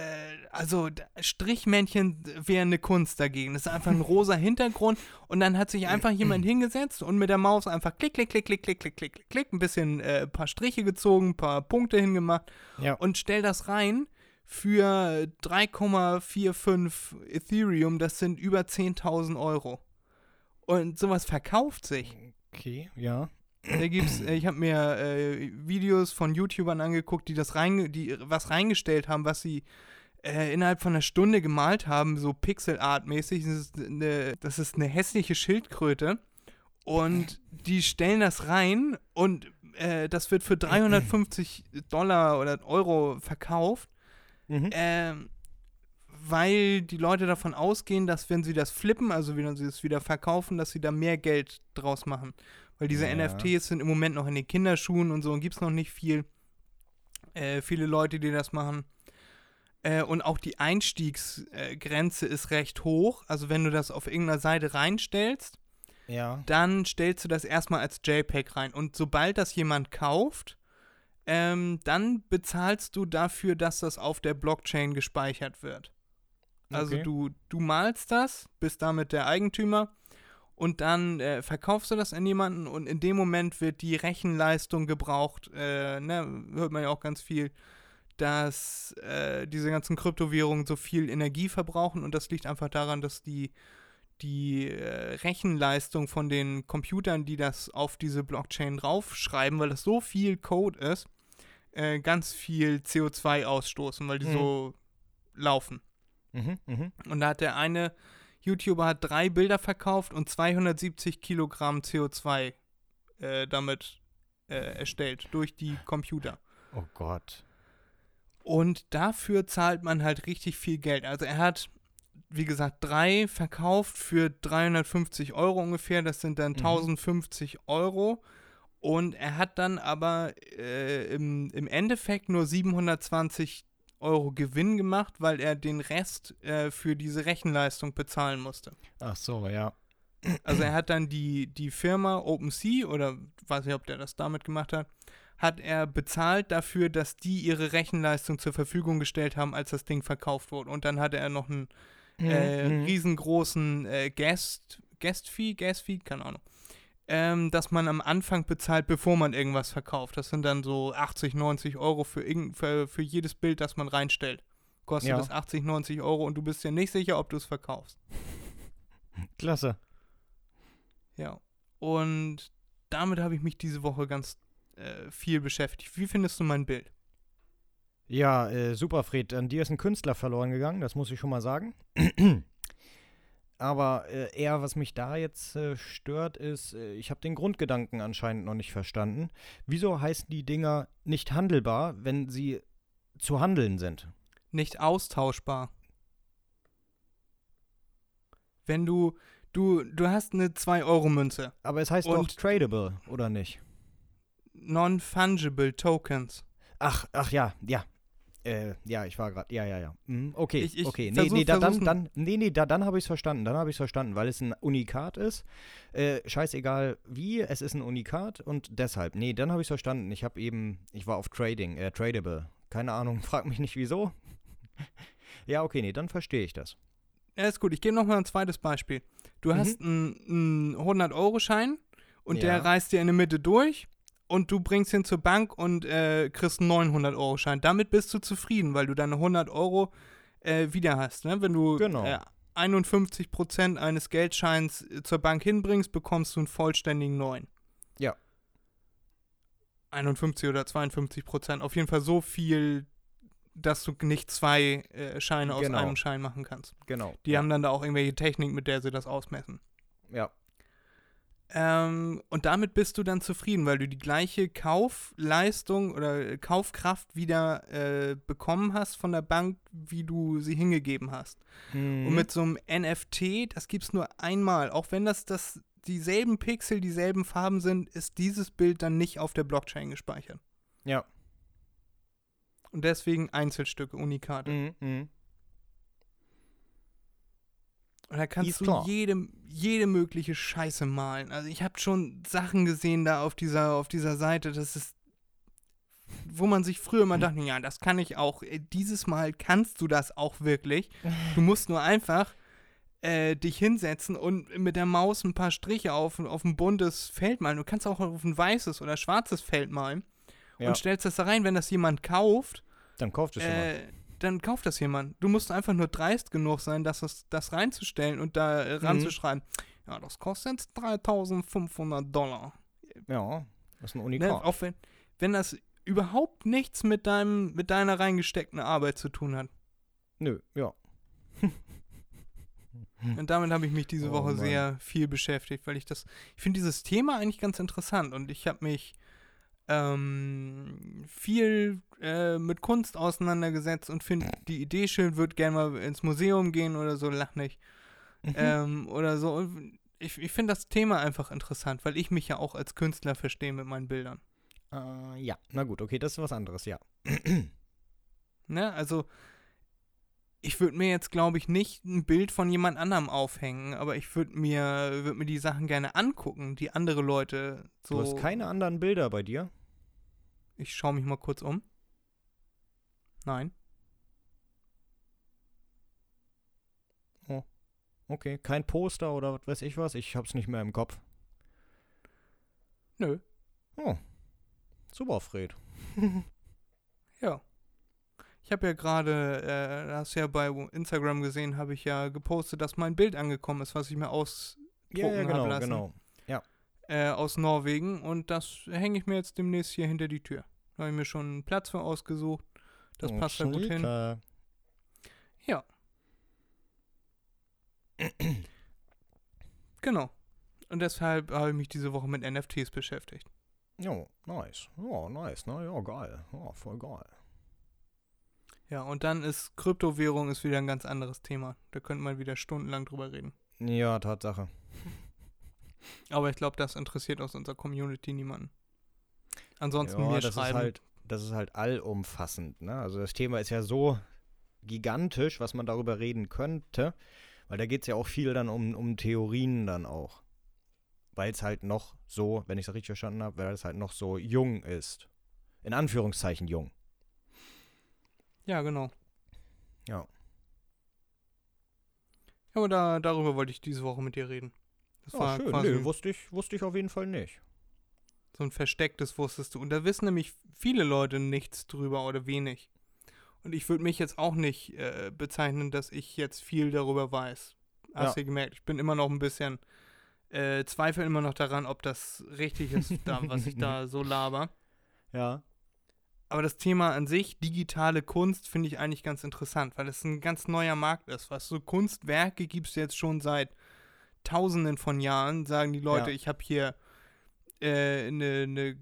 also Strichmännchen wäre eine Kunst dagegen. Das ist einfach ein *laughs* rosa Hintergrund und dann hat sich einfach jemand *clears throat* hingesetzt und mit der Maus einfach klick, klick, klick, klick, klick, klick, klick, klick, klick, ein bisschen, äh, ein paar Striche gezogen, ein paar Punkte hingemacht Ja. und stell das rein für 3,45 Ethereum, das sind über 10.000 Euro. Und sowas verkauft sich. Okay, ja. Da gibt's, äh, ich habe mir äh, Videos von YouTubern angeguckt, die das rein, die was reingestellt haben, was sie äh, innerhalb von einer Stunde gemalt haben, so Pixel-Art-mäßig. Das, ist eine- das ist eine hässliche Schildkröte. Und die stellen das rein und äh, das wird für 350 Dollar oder Euro verkauft. Mhm. Ähm, weil die Leute davon ausgehen, dass wenn sie das flippen, also wenn sie es wieder verkaufen, dass sie da mehr Geld draus machen. Weil diese Ja. NFTs sind im Moment noch in den Kinderschuhen und so und gibt es noch nicht viel. Äh, viele Leute, die das machen. Äh, und auch die Einstiegsgrenze ist recht hoch. Also wenn du das auf irgendeiner Seite reinstellst, Ja. dann stellst du das erstmal als JPEG rein. Und sobald das jemand kauft, ähm, dann bezahlst du dafür, dass das auf der Blockchain gespeichert wird. Also Okay. du, du malst das, bist damit der Eigentümer und dann äh, verkaufst du das an jemanden und in dem Moment wird die Rechenleistung gebraucht, äh, ne, hört man ja auch ganz viel, dass äh, diese ganzen Kryptowährungen so viel Energie verbrauchen und das liegt einfach daran, dass die die äh, Rechenleistung von den Computern, die das auf diese Blockchain draufschreiben, weil das so viel Code ist, äh, ganz viel CO2 ausstoßen, weil die Mhm. so laufen. Mhm, mhm. Und da hat der eine YouTuber hat drei Bilder verkauft und 270 Kilogramm CO2 äh, damit äh, erstellt durch die Computer. Oh Gott. Und dafür zahlt man halt richtig viel Geld. Also er hat, wie gesagt, drei verkauft für 350 Euro ungefähr. Das sind dann Mhm. 1050 Euro. Und er hat dann aber äh, im, im Endeffekt nur 720 Euro Gewinn gemacht, weil er den Rest äh, für diese Rechenleistung bezahlen musste. Ach so, ja. Also er hat dann die, die Firma OpenSea, oder weiß nicht, ob der das damit gemacht hat, hat er bezahlt dafür, dass die ihre Rechenleistung zur Verfügung gestellt haben, als das Ding verkauft wurde. Und dann hatte er noch einen äh, Mhm. riesengroßen äh, Guest, Guest-Fee, Gas-Fee, keine Ahnung, ähm, dass man am Anfang bezahlt, bevor man irgendwas verkauft. Das sind dann so 80, 90 Euro für, für, für jedes Bild, das man reinstellt. Kostet Ja. das 80, 90 Euro und du bist dir nicht sicher, ob du es verkaufst. *laughs* Klasse. Ja. Und damit habe ich mich diese Woche ganz äh, viel beschäftigt. Wie findest du mein Bild? Ja, äh, super, Fred. An dir ist ein Künstler verloren gegangen, das muss ich schon mal sagen. Aber äh, eher, was mich da jetzt äh, stört, ist, äh, ich habe den Grundgedanken anscheinend noch nicht verstanden. Wieso heißen die Dinger nicht handelbar, wenn sie zu handeln sind? Nicht austauschbar. Wenn du, du, du hast eine 2-Euro-Münze. Aber es heißt doch tradable, oder nicht? Non-fungible Tokens. Ach, ach ja, ja. Äh, ja, ich war gerade. Ja, ja, ja. Mhm, okay, Ich- ich okay. Nee, nee, da, dann, dann, nee, nee, da, dann habe ich es verstanden. Dann habe ich es verstanden, weil es ein Unikat ist. Äh, scheißegal wie, es ist ein Unikat und deshalb. Nee, dann habe ich es verstanden. Ich habe eben, ich war auf Trading, äh, Tradable. Keine Ahnung, *laughs* frag mich nicht wieso. *laughs* ja, okay, nee, dann verstehe ich das. Ja, ist gut. Ich gebe noch mal ein zweites Beispiel. Du Mhm. hast einen, einen 100-Euro-Schein und Ja. der reißt dir in der Mitte durch und du bringst ihn zur Bank und äh, kriegst einen 900-Euro-Schein. Damit bist du zufrieden, weil du deine 100 Euro äh, wieder hast. Ne? Wenn du Genau. äh, 51% eines Geldscheins äh, zur Bank hinbringst, bekommst du einen vollständigen neuen. Ja. 51 oder 52 Prozent. Auf jeden Fall so viel, dass du nicht zwei äh, Scheine aus Genau. einem Schein machen kannst. Genau. Die ja. haben dann da auch irgendwelche Technik, mit der sie das ausmessen. Ja. Ähm, und damit bist du dann zufrieden, weil du die gleiche Kaufleistung oder Kaufkraft wieder äh, bekommen hast von der Bank, wie du sie hingegeben hast. Mhm. Und mit so einem NFT, das gibt's nur einmal. Auch wenn das, das dieselben Pixel, dieselben Farben sind, ist dieses Bild dann nicht auf der Blockchain gespeichert. Ja. Und deswegen Einzelstücke, Unikate. Mhm. Mhm. Und da kannst du klar. jede, jede mögliche Scheiße malen. Also ich habe schon Sachen gesehen da auf dieser, auf dieser Seite, das ist, wo man sich früher Hm. mal dachte, ja, das kann ich auch. Äh, Dieses Mal kannst du das auch wirklich. Du musst nur einfach äh, dich hinsetzen und mit der Maus ein paar Striche auf, auf ein buntes Feld malen. Du kannst auch auf ein weißes oder schwarzes Feld malen Ja. und stellst das da rein. Wenn das jemand kauft, Dann kauft es jemand. Dann kauft das jemand. Du musst einfach nur dreist genug sein, das, das, das reinzustellen und da äh, ranzuschreiben. Ja, das kostet jetzt 3500 Dollar. Ja. Das ist ein Ne? Unikat. Auch wenn, wenn das überhaupt nichts mit, deinem, mit deiner reingesteckten Arbeit zu tun hat. Nö, ja. *laughs* Und damit habe ich mich diese. Oh, Woche Mann. sehr viel beschäftigt, weil ich das, ich finde dieses Thema eigentlich ganz interessant und ich habe mich ähm, viel äh, mit Kunst auseinandergesetzt und finde die Idee schön, würde gerne mal ins Museum gehen oder so, lach nicht. Mhm. ähm, oder so. Und Ich, ich finde das Thema einfach interessant, weil ich mich ja auch als Künstler verstehe mit meinen Bildern. Äh, ja, na gut, okay, das ist was anderes, ja. Ne? Also, ich würde mir jetzt, glaube ich, nicht ein Bild von jemand anderem aufhängen, aber ich würde mir, würd mir die Sachen gerne angucken, die andere Leute so. Du hast keine anderen Bilder bei dir? Ich schaue mich mal kurz um. Nein. Okay, kein Poster oder was weiß ich was? Ich hab's nicht mehr im Kopf. Nö. Oh. Super, Fred. *laughs* *laughs* Ja. Ich habe ja gerade, äh, hast du ja bei Instagram gesehen, habe ich ja gepostet, dass mein Bild angekommen ist, was ich mir ausdrucken Ja, ja, genau, lassen. genau. Äh, aus Norwegen und das hänge ich mir jetzt demnächst hier hinter die Tür. Da habe ich mir schon einen Platz für ausgesucht. Das Oh, passt da gut hin. Ja. Genau. Und deshalb habe ich mich diese Woche mit NFTs beschäftigt. Ja, nice. Ja, nice, ne? Ja, geil. Ja, voll geil. Ja, und dann ist Kryptowährung ist wieder ein ganz anderes Thema. Da könnte man wieder stundenlang drüber reden. Ja, Tatsache. *laughs* Aber ich glaube, das interessiert aus unserer Community niemanden. Ansonsten ja, mir das schreiben. ist halt, das ist halt allumfassend, ne? Also das Thema ist ja so gigantisch, was man darüber reden könnte, weil da geht es ja auch viel dann um, um Theorien dann auch. Weil es halt noch so, wenn ich es richtig verstanden habe, weil es halt noch so jung ist. In Anführungszeichen jung. Ja, genau. Ja. Ja, aber da, darüber wollte ich diese Woche mit dir reden. Das Ja, war schön. quasi Nö, wusste ich, wusste ich auf jeden Fall nicht. so ein verstecktes wusstest du. Und da wissen nämlich viele Leute nichts drüber oder wenig. Und ich würde mich jetzt auch nicht äh, bezeichnen, dass ich jetzt viel darüber weiß. Hast du gemerkt, ich bin immer noch ein bisschen, äh, zweifle immer noch daran, ob das richtig ist, da, was ich da *laughs* so laber. Ja. Aber das Thema an sich, digitale Kunst, finde ich eigentlich ganz interessant, weil es ein ganz neuer Markt ist. Was so Kunstwerke gibt es jetzt schon seit Tausenden von Jahren, sagen die Leute, Ja. ich habe hier äh, eine, eine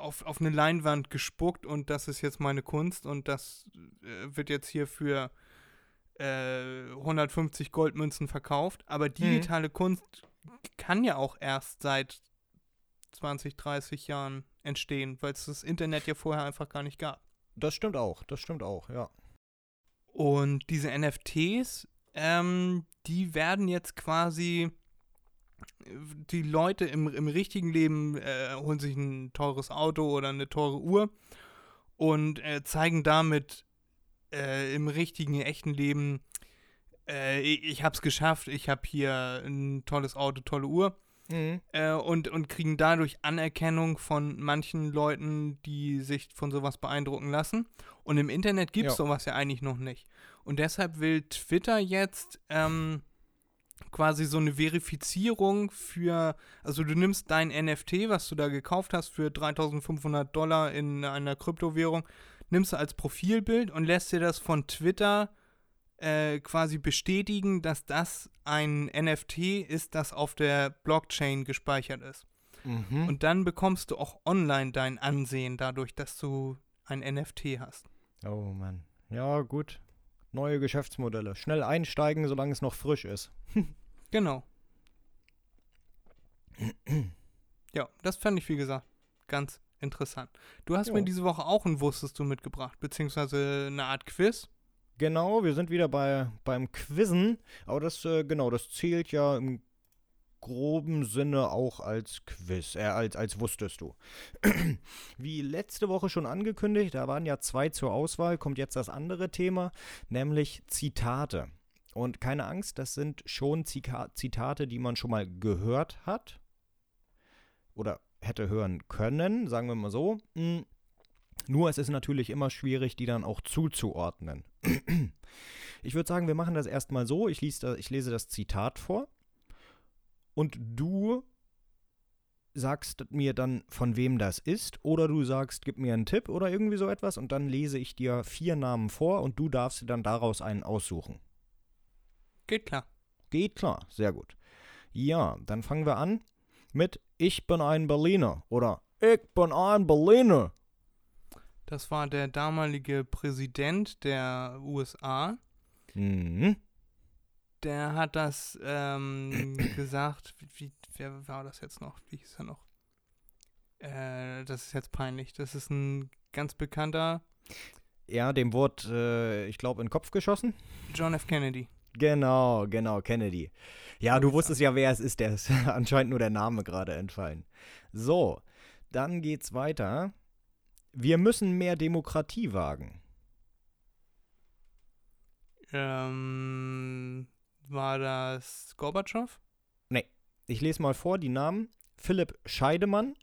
auf, auf eine Leinwand gespuckt und das ist jetzt meine Kunst und das äh, wird jetzt hier für äh, 150 Goldmünzen verkauft. Aber digitale Kunst kann ja auch erst seit 20, 30 Jahren entstehen, weil es das Internet ja vorher einfach gar nicht gab. Das stimmt auch, das stimmt auch, ja. Und diese NFTs, ähm, die werden jetzt quasi, die Leute im, im richtigen Leben äh, holen sich ein teures Auto oder eine teure Uhr und äh, zeigen damit äh, im richtigen, echten Leben, äh, ich, ich hab's geschafft, ich habe hier ein tolles Auto, tolle Uhr. Mhm. äh, und, und kriegen dadurch Anerkennung von manchen Leuten, die sich von sowas beeindrucken lassen. Und im Internet gibt es sowas ja eigentlich noch nicht. Und deshalb will Twitter jetzt ähm, quasi so eine Verifizierung für, also du nimmst dein NFT, was du da gekauft hast für 3500 Dollar in einer Kryptowährung, nimmst du als Profilbild und lässt dir das von Twitter äh, quasi bestätigen, dass das ein NFT ist, das auf der Blockchain gespeichert ist. Mhm. Und dann bekommst du auch online dein Ansehen dadurch, dass du ein NFT hast. oh Mann. Ja, gut. Neue Geschäftsmodelle. Schnell einsteigen, solange es noch frisch ist. Genau. *clears throat* ja, das fand ich, wie gesagt, ganz interessant. Du hast Jo. mir diese Woche auch ein Wusstest du mitgebracht, beziehungsweise eine Art Quiz. Genau, wir sind wieder bei, beim Quizzen. Aber das, äh, genau, das zählt ja im groben Sinne auch als Quiz, äh, als, als wusstest du. *clears throat* Wie letzte Woche schon angekündigt, da waren ja zwei zur Auswahl, kommt jetzt das andere Thema, nämlich Zitate. Und keine Angst, das sind schon Zika Zitate, die man schon mal gehört hat oder hätte hören können, sagen wir mal so. Mm. Nur es ist natürlich immer schwierig, die dann auch zuzuordnen. Ich würde sagen, wir machen das erstmal so. Ich, lies da, ich lese das Zitat vor und du sagst mir dann, von wem das ist, oder du sagst, gib mir einen Tipp oder irgendwie so etwas und dann lese ich dir vier Namen vor und du darfst dir dann daraus einen aussuchen. Geht klar. Geht klar, sehr gut. Ja, dann fangen wir an mit Ich bin ein Berliner oder Ich bin ein Berliner. Das war der damalige Präsident der USA. Mhm. Der hat das ähm, *clears throat* gesagt. Wie, wie, wer war das jetzt noch? Wie hieß er noch? Äh, das ist jetzt peinlich. Das ist ein ganz bekannter Ja, dem wurde, äh, ich glaube, in den Kopf geschossen. John F. Kennedy. Genau, genau, Kennedy. Ja, du wusstest ja, wer es ist, der ist *laughs* anscheinend nur der Name gerade entfallen. So, dann geht's weiter. Wir müssen mehr Demokratie wagen. Ähm, war das Gorbatschow? Ich lese mal vor die Namen. Philipp Scheidemann,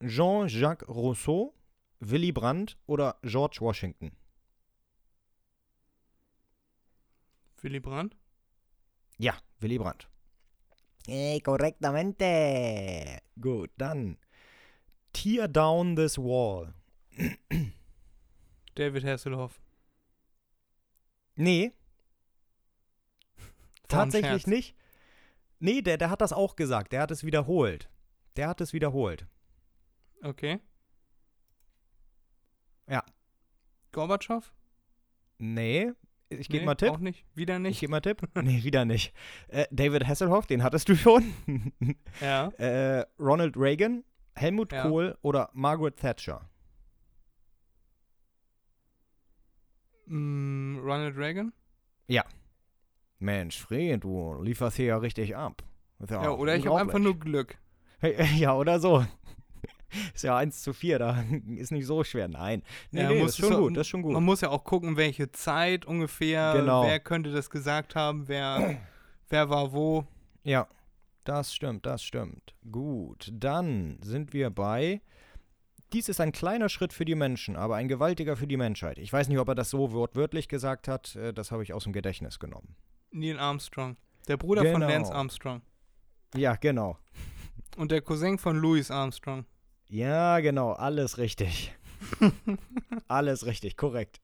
Jean-Jacques Rousseau, Willy Brandt oder George Washington. Willy Brandt? Ja, Willy Brandt. Hey, korrektamente. Gut, dann. Tear down this wall. David Hasselhoff. Nee, tatsächlich nicht. Nee, der, der hat das auch gesagt. Der hat es wiederholt. Der hat es wiederholt. Okay. Ja. Gorbatschow? Nee, ich gebe Nee, mal Tipp. Auch nicht. Wieder Ich nicht. gebe mal Tipp. *laughs* nee, wieder nicht. Äh, David Hasselhoff, den hattest du schon. Ja. *laughs* äh, Ronald Reagan, Helmut Ja. Kohl oder Margaret Thatcher. Mm, Ronald Reagan? Mensch, Fred, du lieferst hier ja richtig ab. Ist Ja, oder ich habe einfach nur. Glück. *laughs* Ja, oder so. *laughs* Ist ja 1 zu 4, da *laughs* ist nicht so schwer. Nein. Nee, Ja, nee, muss das ist schon so- gut, das ist schon gut. Man muss ja auch gucken, welche Zeit ungefähr, Genau. wer könnte das gesagt haben, wer, *clears throat* wer war wo. Ja, das stimmt, das stimmt. Gut, dann sind wir bei. Dies ist ein kleiner Schritt für die Menschen, aber ein gewaltiger für die Menschheit. Ich weiß nicht, ob er das so wortwörtlich gesagt hat, äh, das habe ich aus dem Gedächtnis genommen. Neil Armstrong. Der Bruder von Genau. Lance Armstrong. Ja, genau. Und der Cousin von Louis Armstrong. Ja, genau, alles richtig. *laughs* alles richtig, korrekt.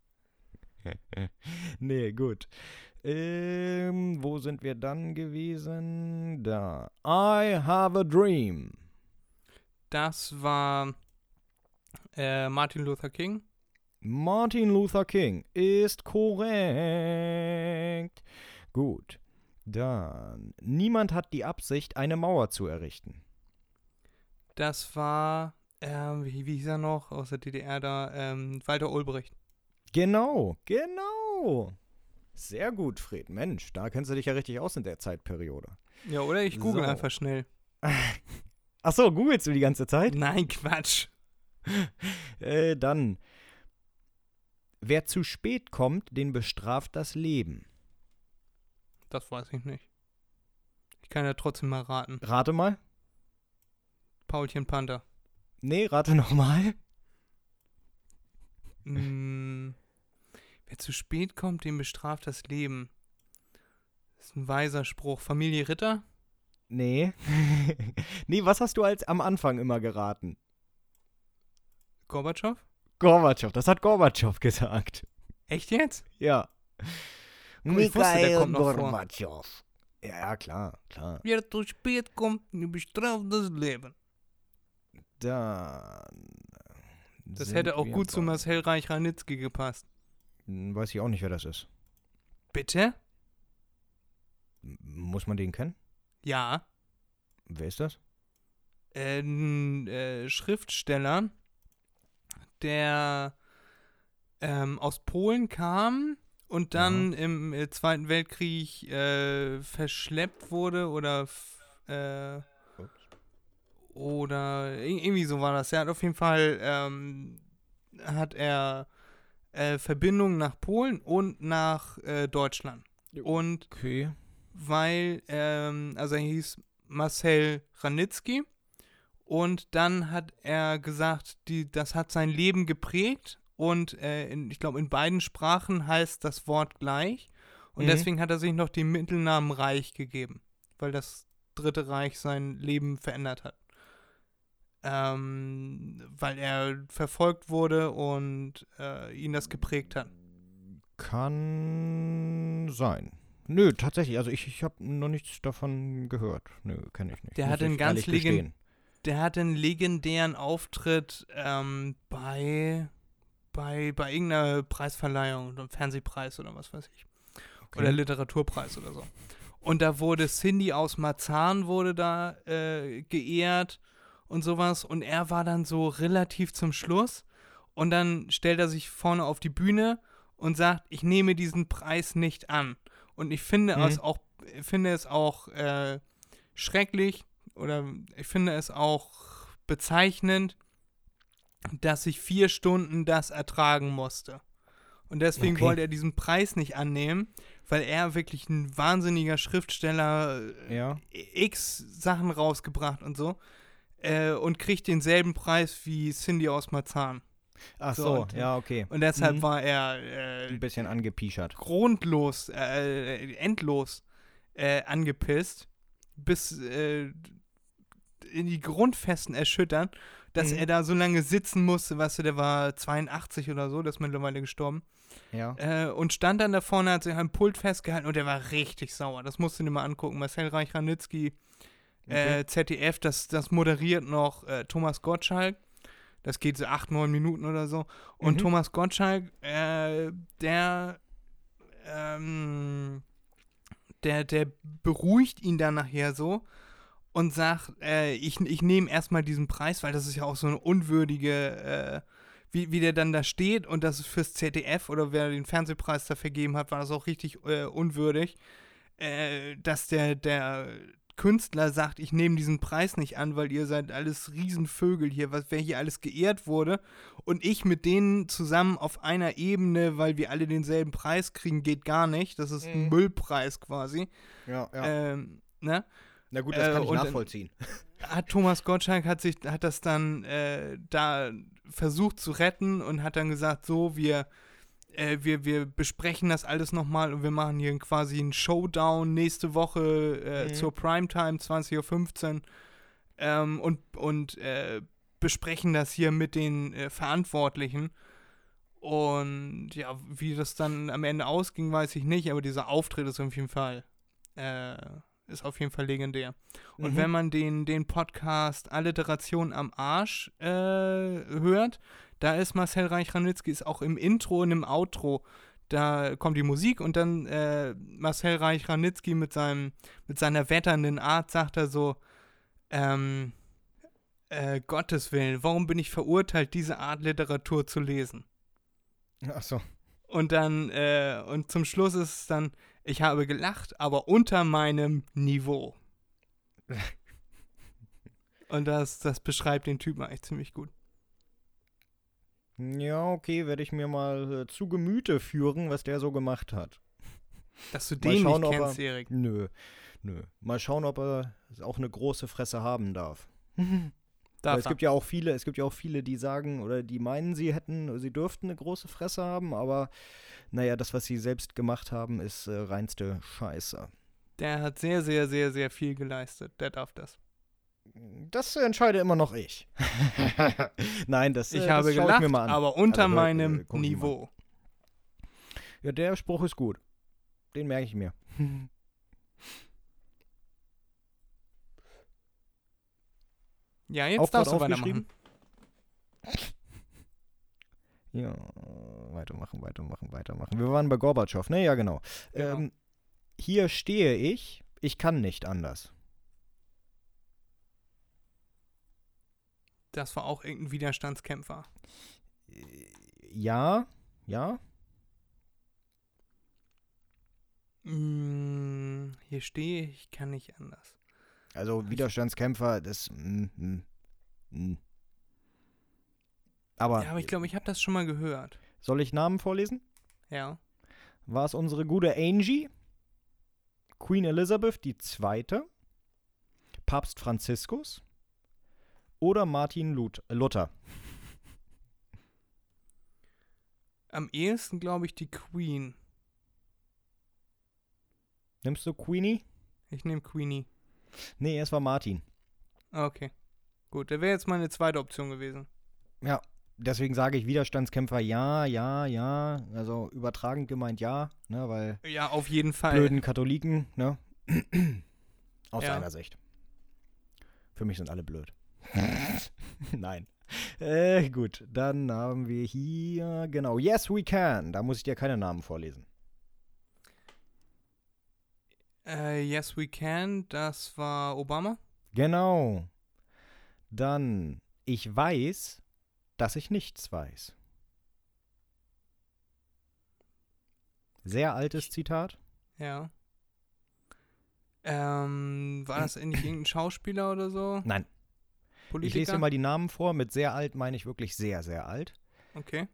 *laughs* nee, gut. Ähm, wo sind wir dann gewesen? Da. I have a dream. Das war äh, Martin Luther King. Martin Luther King ist korrekt. Gut. Dann. Niemand hat die Absicht, eine Mauer zu errichten. Das war, ähm, wie, wie hieß er noch aus der DDR da? Ähm, Walter Ulbricht. Genau, genau. Sehr gut, Fred. Mensch, da kennst du dich ja richtig aus in der Zeitperiode. Ja, oder ich google So. einfach schnell. *laughs* Ach so, googelst du die ganze Zeit? Nein, Quatsch. *laughs* Äh, dann. Wer zu spät kommt, den bestraft das Leben. Das weiß ich nicht. Ich kann ja trotzdem mal raten. Rate mal. Paulchen Panther. Nee, rate *laughs* nochmal. Mm, wer zu spät kommt, dem bestraft das Leben. Das ist ein weiser Spruch. Familie Ritter? Nee. *laughs* nee, was hast du als am Anfang immer geraten? Gorbatschow? Gorbatschow, das hat Gorbatschow gesagt. Echt jetzt? Ja. Guck, ich wusste, der kommt noch vor. Gorbatschow. Ja, ja, klar, klar. Wer zu spät kommt, bestraft das Leben. Dann. Das hätte auch gut zu Marcel Reich-Ranitzky gepasst. Hm, Weiß ich auch nicht, wer das ist. Bitte? Muss man den kennen? Ja. Wer ist das? Ein äh, Schriftsteller, der ähm, aus Polen kam und dann im äh, Zweiten Weltkrieg äh, verschleppt wurde oder äh, oder ir- irgendwie so war das. Er hat auf jeden Fall ähm, hat er äh, Verbindungen nach Polen und nach äh, Deutschland. Und Okay. weil, ähm, also er hieß Marcel Ranitzky und dann hat er gesagt, die, das hat sein Leben geprägt und äh, in, ich glaube in beiden Sprachen heißt das Wort gleich und Mhm. deswegen hat er sich noch den Mittelnamen Reich gegeben, weil das Dritte Reich sein Leben verändert hat. Ähm, weil er verfolgt wurde und äh, ihn das geprägt hat. Kann sein. Nö, tatsächlich. Also ich, ich habe noch nichts davon gehört. Nö, kenne ich nicht. Der Muss hat einen ganz gestehen. Der hat einen legendären Auftritt ähm, bei, bei, bei irgendeiner Preisverleihung, einem Fernsehpreis oder was weiß ich. Okay. Oder Literaturpreis oder so. Und da wurde Cindy aus Marzahn wurde da äh, geehrt und sowas. Und er war dann so relativ zum Schluss. Und dann stellt er sich vorne auf die Bühne und sagt, ich nehme diesen Preis nicht an. Und ich finde Mhm. es auch, finde es auch äh, schrecklich oder ich finde es auch bezeichnend, dass ich vier Stunden das ertragen musste. Und deswegen Okay. wollte er diesen Preis nicht annehmen, weil er wirklich ein wahnsinniger Schriftsteller äh, Ja. x Sachen rausgebracht und so äh, und kriegt denselben Preis wie Cindy aus Marzahn. Ach So, so, und- ja, okay. Und deshalb Mhm. war er äh, Ein bisschen angepischert. grundlos, äh, endlos äh, angepisst, bis äh, in die Grundfesten erschüttern, dass Mhm. er da so lange sitzen musste, weißt du, der war 82 oder so, der ist mittlerweile gestorben, Ja. äh, und stand dann da vorne, hat sich am Pult festgehalten und der war richtig sauer. Das musst du dir mal angucken. Marcel Reich-Ranitzky, Okay. äh, ZDF, das, das moderiert noch äh, Thomas Gottschalk. Das geht so acht, neun Minuten oder so. Und Mhm. Thomas Gottschalk, äh, der, ähm, der, der beruhigt ihn dann nachher so und sagt, äh, ich, ich nehme erstmal diesen Preis, weil das ist ja auch so eine unwürdige, äh, wie, wie der dann da steht und das ist fürs ZDF oder wer den Fernsehpreis da vergeben hat, war das auch richtig äh, unwürdig, äh, dass der, der Künstler sagt, ich nehme diesen Preis nicht an, weil ihr seid alles Riesenvögel hier, was wer hier alles geehrt wurde und ich mit denen zusammen auf einer Ebene, weil wir alle denselben Preis kriegen, geht gar nicht. Das ist ein Mhm. Müllpreis quasi. Ja, Ähm, ne? Na gut, das äh, kann ich nachvollziehen. *laughs* hat Thomas Gottschalk hat sich hat das dann äh, da versucht zu retten und hat dann gesagt, so wir äh, wir, wir besprechen das alles nochmal und wir machen hier quasi einen Showdown nächste Woche äh, Mhm. zur Primetime 20.15 Uhr ähm, und, und äh, besprechen das hier mit den äh, Verantwortlichen. Und ja, wie das dann am Ende ausging, weiß ich nicht, aber dieser Auftritt ist auf jeden Fall, äh, ist auf jeden Fall legendär. Und Mhm. wenn man den, den Podcast Alliteration am Arsch äh, hört, da ist Marcel Reich-Ranitzky ist auch im Intro und im Outro. Da kommt die Musik und dann äh, Marcel Reich-Ranitzky mit, seinem, mit seiner wetternden Art sagt er so, ähm, äh, Gottes Willen, warum bin ich verurteilt, diese Art Literatur zu lesen? Ach so. Und dann, äh, und zum Schluss ist es dann, ich habe gelacht, aber unter meinem Niveau. *laughs* Und das, das beschreibt den Typen eigentlich ziemlich gut. Ja, okay, werde ich mir mal äh, zu Gemüte führen, was der so gemacht hat. Dass du den schauen, nicht kennst, er- Erik. Nö, nö. Mal schauen, ob er auch eine große Fresse haben darf. *laughs* Es gibt ja auch viele, es gibt ja auch viele, die sagen oder die meinen, sie hätten, sie dürften eine große Fresse haben, aber naja, das, was sie selbst gemacht haben, ist äh, reinste Scheiße. Der hat sehr, sehr, sehr, sehr viel geleistet. Der darf das. Das entscheide immer noch ich. *laughs* Nein, das, Ich äh, habe das gelacht, ich mir mal an. aber unter Also, äh, meinem. Niveau. Ja, der Spruch ist gut. Den merke ich mir. *laughs* Ja, jetzt Aufwand darfst du weitermachen. *laughs* Ja, weitermachen, weitermachen, weitermachen. Wir waren bei Gorbatschow, ne? Ja, genau. Genau. Ähm, hier stehe ich, ich kann nicht anders. Das war auch irgendein Widerstandskämpfer. Ja, ja. Mm, hier stehe ich, kann nicht anders. Also Widerstandskämpfer, das. Mm, mm, mm. Aber, Ja, aber ich glaube, ich habe das schon mal gehört. soll ich Namen vorlesen? Ja. War es unsere gute Angie, Queen Elizabeth II., Papst Franziskus oder Martin Lut Luther? Am ehesten glaube ich die Queen. Nimmst du Queenie? Ich nehme Queenie. Nee, es war Martin. Okay. Gut, der wäre jetzt meine zweite Option gewesen. Ja, deswegen sage ich Widerstandskämpfer ja, ja, ja. Also übertragend gemeint ja, ne, weil Ja, auf jeden Fall. blöden Katholiken, ne? *clears throat* Aus Ja. deiner Sicht. Für mich sind alle blöd. *laughs* Nein. Äh, gut, dann haben wir hier, genau, Yes We Can. Da muss ich dir keine Namen vorlesen. Äh, yes, we can. Das war Obama. Genau. Dann, ich weiß, dass ich nichts weiß. Sehr altes Zitat. Ja. Ähm, war das nicht *clears throat* irgendein Schauspieler oder so? Nein, Politiker? ich lese dir mal die Namen vor. Mit sehr alt meine ich wirklich sehr, sehr alt. Okay.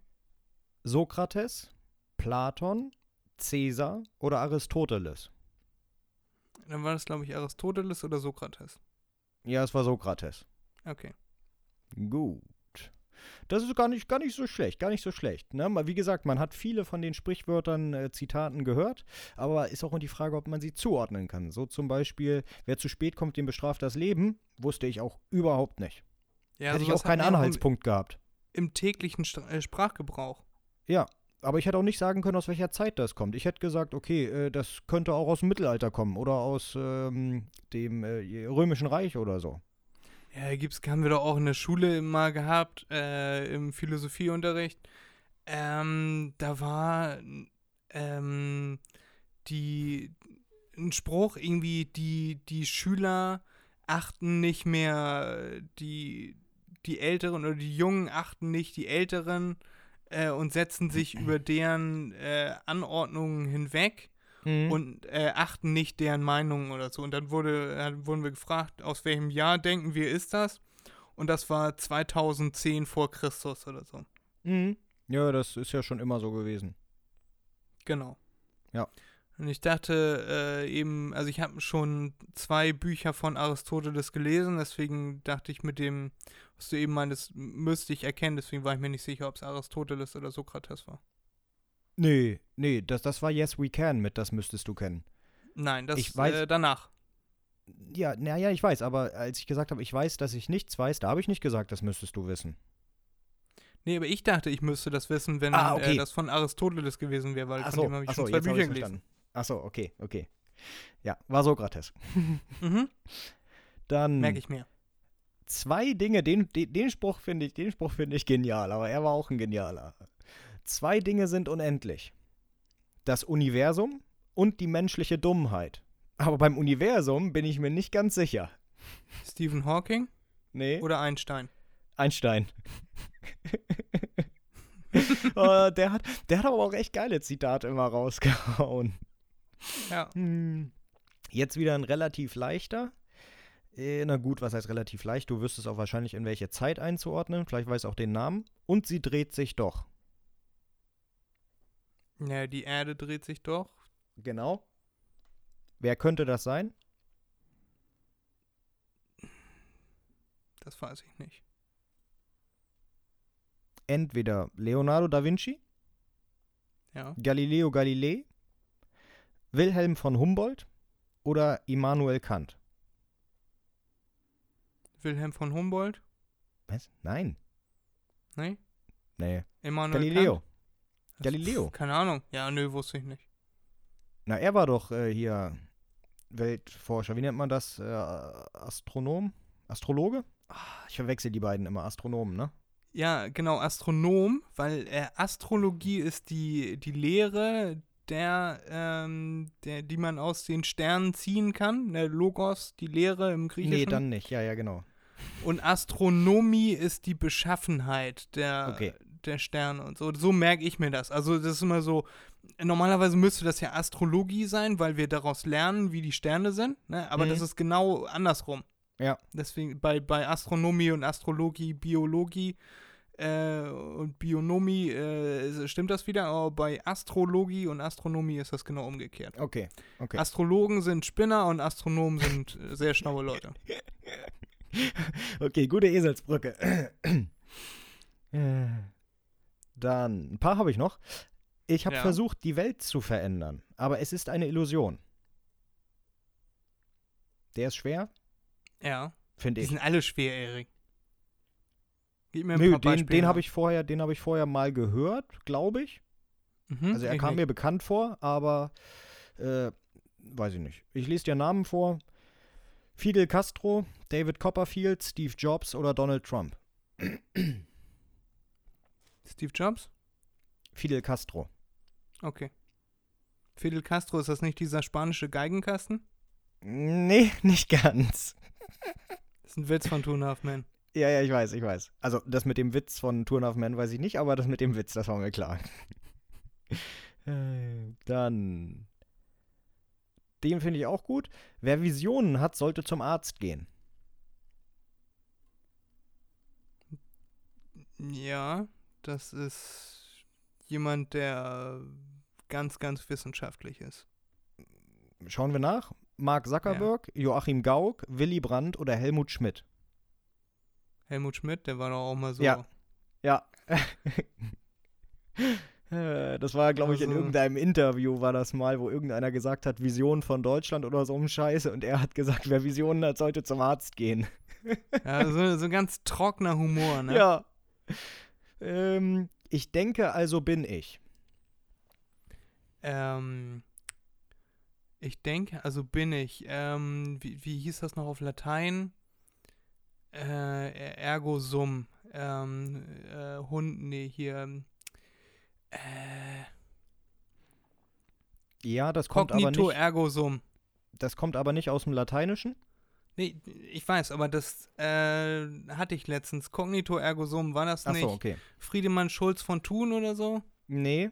Sokrates, Platon, Caesar oder Aristoteles? Dann war das, glaube ich, Aristoteles oder Sokrates. Ja, es war Sokrates. Okay. Gut. Das ist gar nicht, gar nicht so schlecht, gar nicht so schlecht. Ne? Mal, Wie gesagt, man hat viele von den Sprichwörtern, äh, Zitaten gehört, aber ist auch immer die Frage, ob man sie zuordnen kann. So zum Beispiel, wer zu spät kommt, dem bestraft das Leben, wusste ich auch überhaupt nicht. Ja, Hätte ich auch keinen Anhaltspunkt gehabt. Im, im täglichen Stra äh, Sprachgebrauch. Ja, aber ich hätte auch nicht sagen können, aus welcher Zeit das kommt. Ich hätte gesagt, okay, äh, das könnte auch aus dem Mittelalter kommen oder aus ähm, dem äh, Römischen Reich oder so. Ja, gibt's, haben wir doch auch in der Schule mal gehabt, äh, im Philosophieunterricht. Ähm, da war ähm, die ein Spruch irgendwie, die, die Schüler achten nicht mehr die, die Älteren oder die Jungen achten nicht die Älteren äh, und setzen sich über deren äh, Anordnungen hinweg Mhm. und äh, achten nicht deren Meinungen oder so. Und dann wurde, wurden wir gefragt, aus welchem Jahr denken wir ist das? Und das war 2010 vor Christus oder so. Mhm. Ja, das ist ja schon immer so gewesen. Genau. Ja. Und ich dachte äh, eben, also ich habe schon zwei Bücher von Aristoteles gelesen, deswegen dachte ich mit dem, was du eben meintest, müsste ich erkennen, deswegen war ich mir nicht sicher, ob es Aristoteles oder Sokrates war. Nee, nee, das, das war Yes We Can mit, das müsstest du kennen. Nein, das Ich weiß- äh, danach. Ja, naja, ich weiß, aber als ich gesagt habe, ich weiß, dass ich nichts weiß, da habe ich nicht gesagt, das müsstest du wissen. Nee, aber ich dachte, ich müsste das wissen, wenn Ah, okay. äh, das von Aristoteles gewesen wäre, weil von Achso, dem habe ich schon zwei jetzt habe Bücher gelesen. Achso, okay, okay. Ja, war Sokrates. Mhm, *laughs* Dann merke ich mir. Zwei Dinge, den, den, den Spruch finde ich, den Spruch finde ich genial, aber er war auch ein genialer. Zwei Dinge sind unendlich. Das Universum und die menschliche Dummheit. Aber beim Universum bin ich mir nicht ganz sicher. Stephen Hawking Nee, oder Einstein? Einstein. *laughs* Äh, der, hat, der hat aber auch echt geile Zitate immer rausgehauen. Ja. Hm. Jetzt wieder ein relativ leichter. Äh, na gut, was heißt relativ leicht? Du wirst es auch wahrscheinlich in welche Zeit einzuordnen. Vielleicht weiß auch den Namen. Und sie dreht sich doch. Ja, die Erde dreht sich doch. Genau. Wer könnte das sein? Das weiß ich nicht. Entweder Leonardo da Vinci, Ja. Galileo Galilei, Wilhelm von Humboldt oder Immanuel Kant? Wilhelm von Humboldt? Was? Nein. Nee? Nee. Emanuel Galileo. Kant? Galileo. pf, Keine Ahnung. Ja, nö, wusste ich nicht. Na, er war doch äh, hier Weltforscher. Wie nennt man das? Äh, Astronom? Astrologe? Ah, Ich verwechsel die beiden immer. Astronomen, ne? Ja, genau, Astronom, weil äh, Astrologie ist die, die Lehre, der, ähm, der, die man aus den Sternen ziehen kann. Der Logos, die Lehre im Griechischen. Nee, dann nicht. Ja, ja, genau. Und Astronomie ist die Beschaffenheit der, Okay. der Sterne und so. So merke ich mir das. Also das ist immer so, normalerweise müsste das ja Astrologie sein, weil wir daraus lernen, wie die Sterne sind. Ne? Aber Mhm. das ist genau andersrum. Ja. Deswegen bei, bei Astronomie und Astrologie, Biologie äh, und Bionomie äh, stimmt das wieder, aber bei Astrologie und Astronomie ist das genau umgekehrt. Okay. Okay. Astrologen sind Spinner und Astronomen sind äh, sehr schlaue Leute. *laughs* Okay, gute Eselsbrücke. *clears throat* Äh, Dann, ein paar habe ich noch. Ich habe Ja. versucht, die Welt zu verändern, aber es ist eine Illusion. Der ist schwer, Ja. finde Die ich. sind alle schwer, Erik. Gib mir ein Nö, paar den, Beispiele. den habe ich vorher, den habe ich vorher mal gehört, glaube ich. Mhm, Also er kam nicht. mir bekannt vor, aber äh, weiß ich nicht. Ich lese dir Namen vor. Fidel Castro, David Copperfield, Steve Jobs oder Donald Trump. Steve Jobs? Fidel Castro. Okay. Fidel Castro, ist das nicht dieser spanische Geigenkasten? Nee, *laughs* nicht ganz. Das ist ein Witz von Two and a Half Men. Ja, ja, ich weiß, ich weiß. Also das mit dem Witz von Two and a Half Men weiß ich nicht, aber das mit dem Witz, das war mir klar. *laughs* Äh, Dann. Den finde ich auch gut. Wer Visionen hat, sollte zum Arzt gehen. Ja, das ist jemand, der ganz, ganz wissenschaftlich ist. Schauen wir nach. Mark Zuckerberg, Joachim Gauck, Willy Brandt oder Helmut Schmidt. Helmut Schmidt, der war doch auch mal so. Ja. Ja. *laughs* Äh, Das war, glaube ich, in Also- irgendeinem Interview war das mal, wo irgendeiner gesagt hat, Vision von Deutschland oder so um Scheiße. Und er hat gesagt, wer Visionen hat, sollte zum Arzt gehen. *laughs* Ja, so, so ganz trockener Humor, ne? Ja. Ähm, ich denke, also bin ich. Ähm, ich denke, also bin ich. Ähm, wie, wie hieß das noch auf Latein? Äh, ergo sum. Ähm, äh, Hund, nee, hier. Äh, Ja, das kommt, aber Cognito nicht, ergo sum. das kommt aber nicht aus dem Lateinischen. Nee, ich weiß, aber das äh, hatte ich letztens. Cognito ergo sum, war das nicht Achso, okay. Friedemann Schulz von Thun oder so? Nee.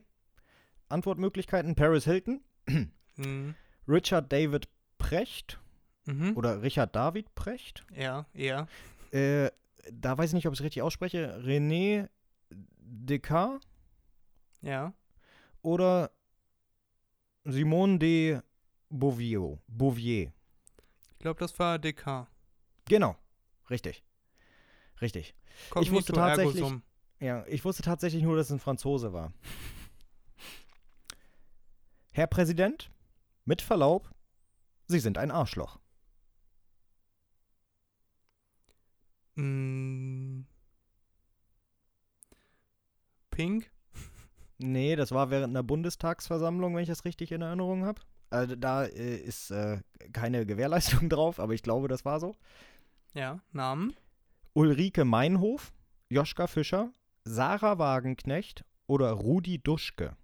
Antwortmöglichkeiten: Paris Hilton, Mhm. Richard David Precht Mhm. oder Richard David Precht. Ja, eher. Äh, da weiß ich nicht, ob ich es richtig ausspreche. René Descartes Ja. oder Simone de Beauvier. Bouvier. Ich glaube, das war DK. Genau. Richtig. Richtig. Ich wusste tatsächlich- sum. Ja, ich wusste tatsächlich nur, dass es ein Franzose war. Herr Präsident, mit Verlaub, Sie sind ein Arschloch. Mm. Pink? Nee, das war während einer Bundestagsversammlung, wenn ich das richtig in Erinnerung habe. Also da äh, ist äh, keine Gewährleistung *laughs* drauf, aber ich glaube, das war so. Ja. Namen? Ulrike Meinhof, Joschka Fischer, Sarah Wagenknecht oder Rudi Duschke.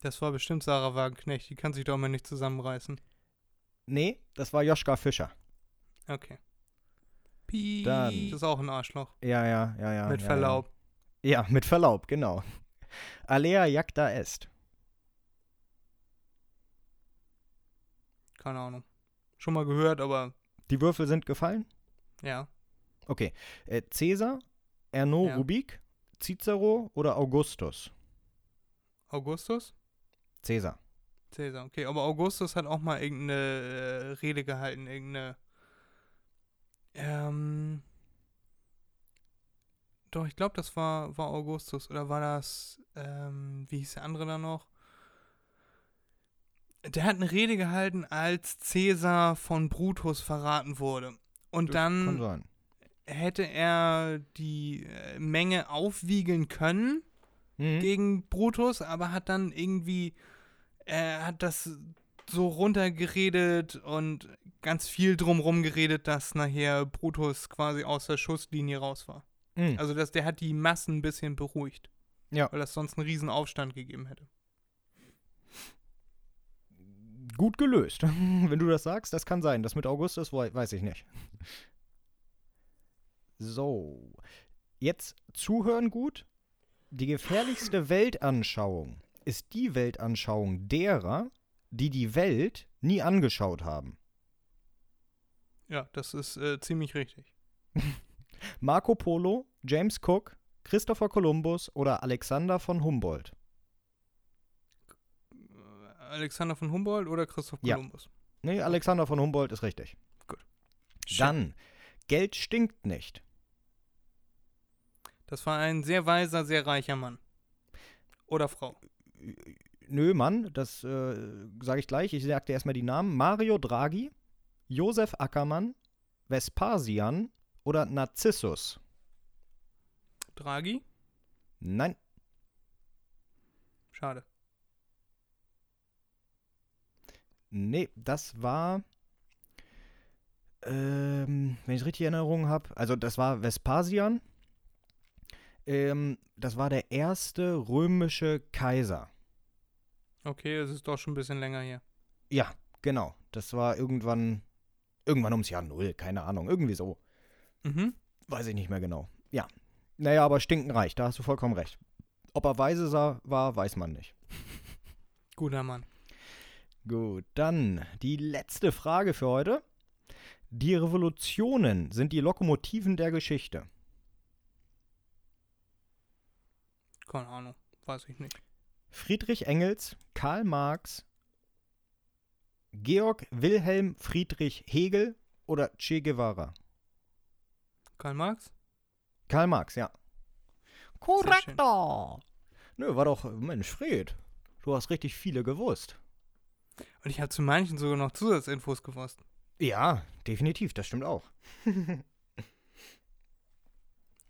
Das war bestimmt Sarah Wagenknecht. Die kann sich doch mal nicht zusammenreißen. Nee, das war Joschka Fischer. Okay. Piep. Dann- Das ist auch ein Arschloch. Ja, ja, ja, ja. Mit ja, Verlaub. Ja. ja, mit Verlaub, genau. Alea jacta est. Keine Ahnung. Schon mal gehört, aber Die Würfel sind gefallen? ja. Okay. Äh, Cäsar, Erno Ja. Rubik, Cicero oder Augustus? Augustus? Cäsar. Cäsar, okay. Aber Augustus hat auch mal irgendeine äh, Rede gehalten, irgendeine. Ähm. Doch, ich glaube, das war, war Augustus. Oder war das, ähm, wie hieß der andere da noch? der hat eine Rede gehalten, als Cäsar von Brutus verraten wurde. Und Das dann hätte er die äh, Menge aufwiegeln können Mhm. gegen Brutus, aber hat dann irgendwie, er hat das so runtergeredet und ganz viel drumrum geredet, dass nachher Brutus quasi aus der Schusslinie raus war. Mhm. Also dass der hat die Massen ein bisschen beruhigt. Ja. Weil das sonst einen riesen Aufstand gegeben hätte. Gut gelöst. *laughs* Wenn du das sagst, das kann sein. Das mit Augustus wei- weiß ich nicht. So. Jetzt zuhören gut. Die gefährlichste *laughs* Weltanschauung ist die Weltanschauung derer, die die Welt nie angeschaut haben. Ja, das ist äh, ziemlich richtig. *laughs* Marco Polo, James Cook, Christopher Columbus oder Alexander von Humboldt. Alexander von Humboldt oder Christoph Ja. Kolumbus? Nee, Alexander von Humboldt ist richtig. Gut. Dann, Geld stinkt nicht. Das war ein sehr weiser, sehr reicher Mann. Oder Frau. Nö, Mann, das äh, sage ich gleich. Ich sag dir erstmal die Namen. Mario Draghi, Josef Ackermann, Vespasian oder Narzissus. Draghi? Nein, Schade. nee, das war, ähm, wenn ich richtig in Erinnerung habe, also das war Vespasian. Ähm, das war der erste römische Kaiser. Okay, es ist doch schon ein bisschen länger her. Ja, genau. Das war irgendwann, irgendwann ums Jahr Null, keine Ahnung, irgendwie so. Mhm. Weiß ich nicht mehr genau. Ja. Naja, aber stinkenreich, da hast du vollkommen recht. Ob er weise sah, war, weiß man nicht. *laughs* Guter Mann. Gut, dann die letzte Frage für heute. Die Revolutionen sind die Lokomotiven der Geschichte. Keine Ahnung. Weiß ich nicht. Friedrich Engels, Karl Marx, Georg Wilhelm Friedrich Hegel oder Che Guevara? Karl Marx? Karl Marx, ja. Korrektor. Nö, war doch, Mensch, Fred. Du hast richtig viele gewusst. Und ich habe zu manchen sogar noch Zusatzinfos gewusst. Ja, definitiv, das stimmt auch. *laughs*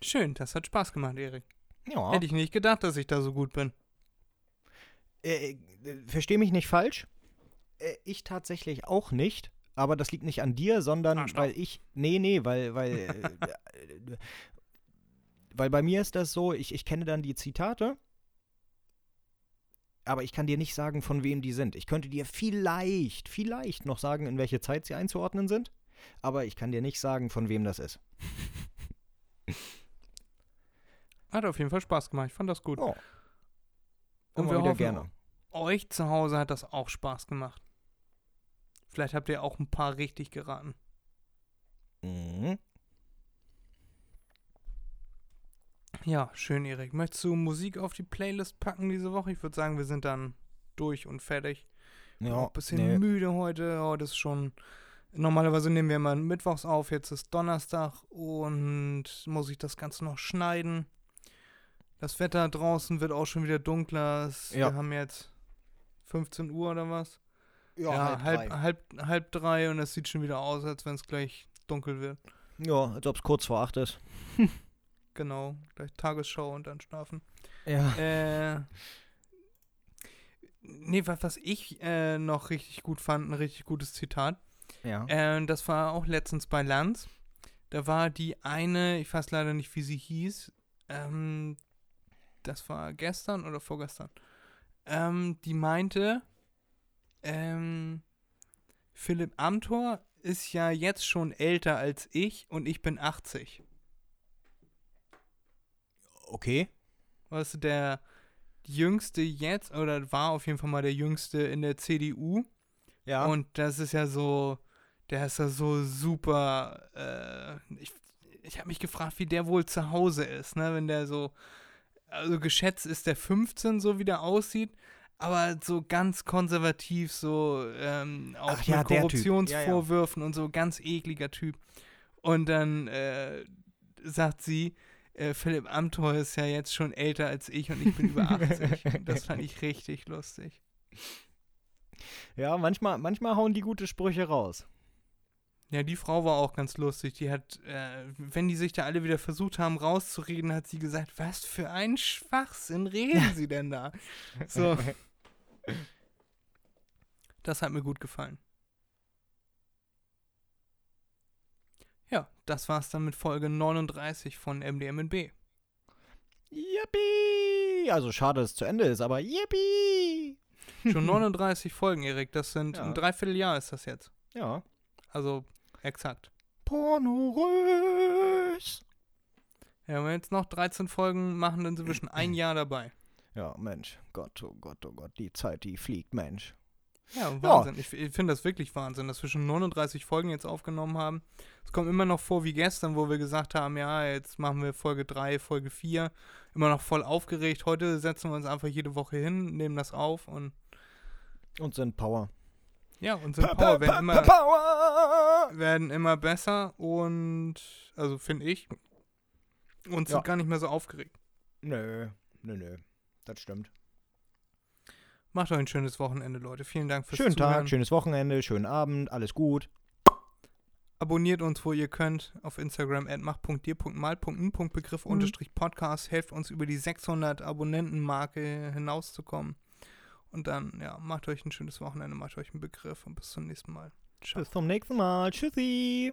Schön, das hat Spaß gemacht, Erik. Ja. Hätte ich nicht gedacht, dass ich da so gut bin. Äh, äh, versteh mich nicht falsch. Äh, ich tatsächlich auch nicht. Aber das liegt nicht an dir, sondern Arschloch. weil ich. Nee, nee, weil, weil. äh, *laughs* weil bei mir ist das so, ich, ich kenne dann die Zitate. Aber ich kann dir nicht sagen, von wem die sind. Ich könnte dir vielleicht, vielleicht noch sagen, in welche Zeit sie einzuordnen sind. Aber ich kann dir nicht sagen, von wem das ist. *laughs* Hat auf jeden Fall Spaß gemacht. Ich fand das gut. Oh. Und wir wieder hoffen, gerne. euch zu Hause hat das auch Spaß gemacht. Vielleicht habt ihr auch ein paar richtig geraten. Mhm. Ja, schön, Erik. Möchtest du Musik auf die Playlist packen diese Woche? Ich würde sagen, wir sind dann durch und fertig. Bin Ja, auch ein bisschen nee. müde heute. Heute ist schon. Normalerweise nehmen wir mal mittwochs auf. Jetzt ist Donnerstag und muss ich das Ganze noch schneiden. Das Wetter draußen wird auch schon wieder dunkler. Es- Ja. Wir haben jetzt 15 Uhr oder was? Ja, halb, halb, halb drei und es sieht schon wieder aus, als wenn es gleich dunkel wird. Ja, als ob es kurz vor acht ist. *laughs* Genau, gleich Tagesschau und dann schlafen. Ja. Äh, nee, was, was ich äh, noch richtig gut fand, ein richtig gutes Zitat. Ja. Äh, das war auch letztens bei Lanz. Da war die eine, ich weiß leider nicht, wie sie hieß. Ähm, das war gestern oder vorgestern. Ähm, die meinte, ähm, Philipp Amthor ist ja jetzt schon älter als ich und ich bin 80. Okay. Du, der jüngste jetzt, oder war auf jeden Fall mal der jüngste in der CDU. Ja. Und das ist ja so, der ist ja so super. Äh, ich ich habe mich gefragt, wie der wohl zu Hause ist, ne? Wenn der so, also geschätzt ist der 15, so wie der aussieht, aber so ganz konservativ, so ähm, auch Ach ja, mit Typ. Korruptionsvorwürfen und so, ganz ekliger Typ. Und dann äh, sagt sie, äh, Philipp Amthor ist ja jetzt schon älter als ich und ich bin über *laughs* 80. Und das fand ich richtig lustig. Ja, manchmal, manchmal hauen die gute Sprüche raus. Ja, die Frau war auch ganz lustig. Die hat, äh, wenn die sich da alle wieder versucht haben rauszureden, hat sie gesagt, was für ein Schwachsinn reden *laughs* sie denn da? So. *laughs* Das hat mir gut gefallen. Ja, das war's dann mit Folge 39 von MDMNB. Yippie! Also schade, dass es zu Ende ist, aber yippie! Schon 39 Folgen, Erik. Das sind Ja. ein Dreivierteljahr ist das jetzt. Ja. Also exakt. Pornorös! Ja, wenn wir jetzt noch 13 Folgen machen, dann sind wir schon ein Jahr dabei. Ja, Mensch. Gott, oh Gott, oh Gott. Die Zeit, die fliegt, Mensch. Ja, Wahnsinn. Ich, ich finde das wirklich Wahnsinn, dass wir schon 39 Folgen jetzt aufgenommen haben. Es kommt immer noch vor wie gestern, wo wir gesagt haben, ja, jetzt machen wir Folge 3, Folge 4. Immer noch voll aufgeregt. Heute setzen wir uns einfach jede Woche hin, nehmen das auf und Und sind Power. ja, unsere Power werden immer, Power! werden immer besser und, also finde ich, und sind Ja. gar nicht mehr so aufgeregt. Nö, nö, nö. Das stimmt. Macht euch ein schönes Wochenende, Leute. Vielen Dank fürs Schönen Zuhören. Tag, schönes Wochenende, schönen Abend, alles gut. Abonniert uns, wo ihr könnt, auf Instagram at mach.dir.mal.n.begriff unterstrich Podcast. Helft uns über die 600 Abonnentenmarke hinauszukommen. Und dann, ja, macht euch ein schönes Wochenende, macht euch einen Begriff und bis zum nächsten Mal. Ciao. Bis zum nächsten Mal. Tschüssi.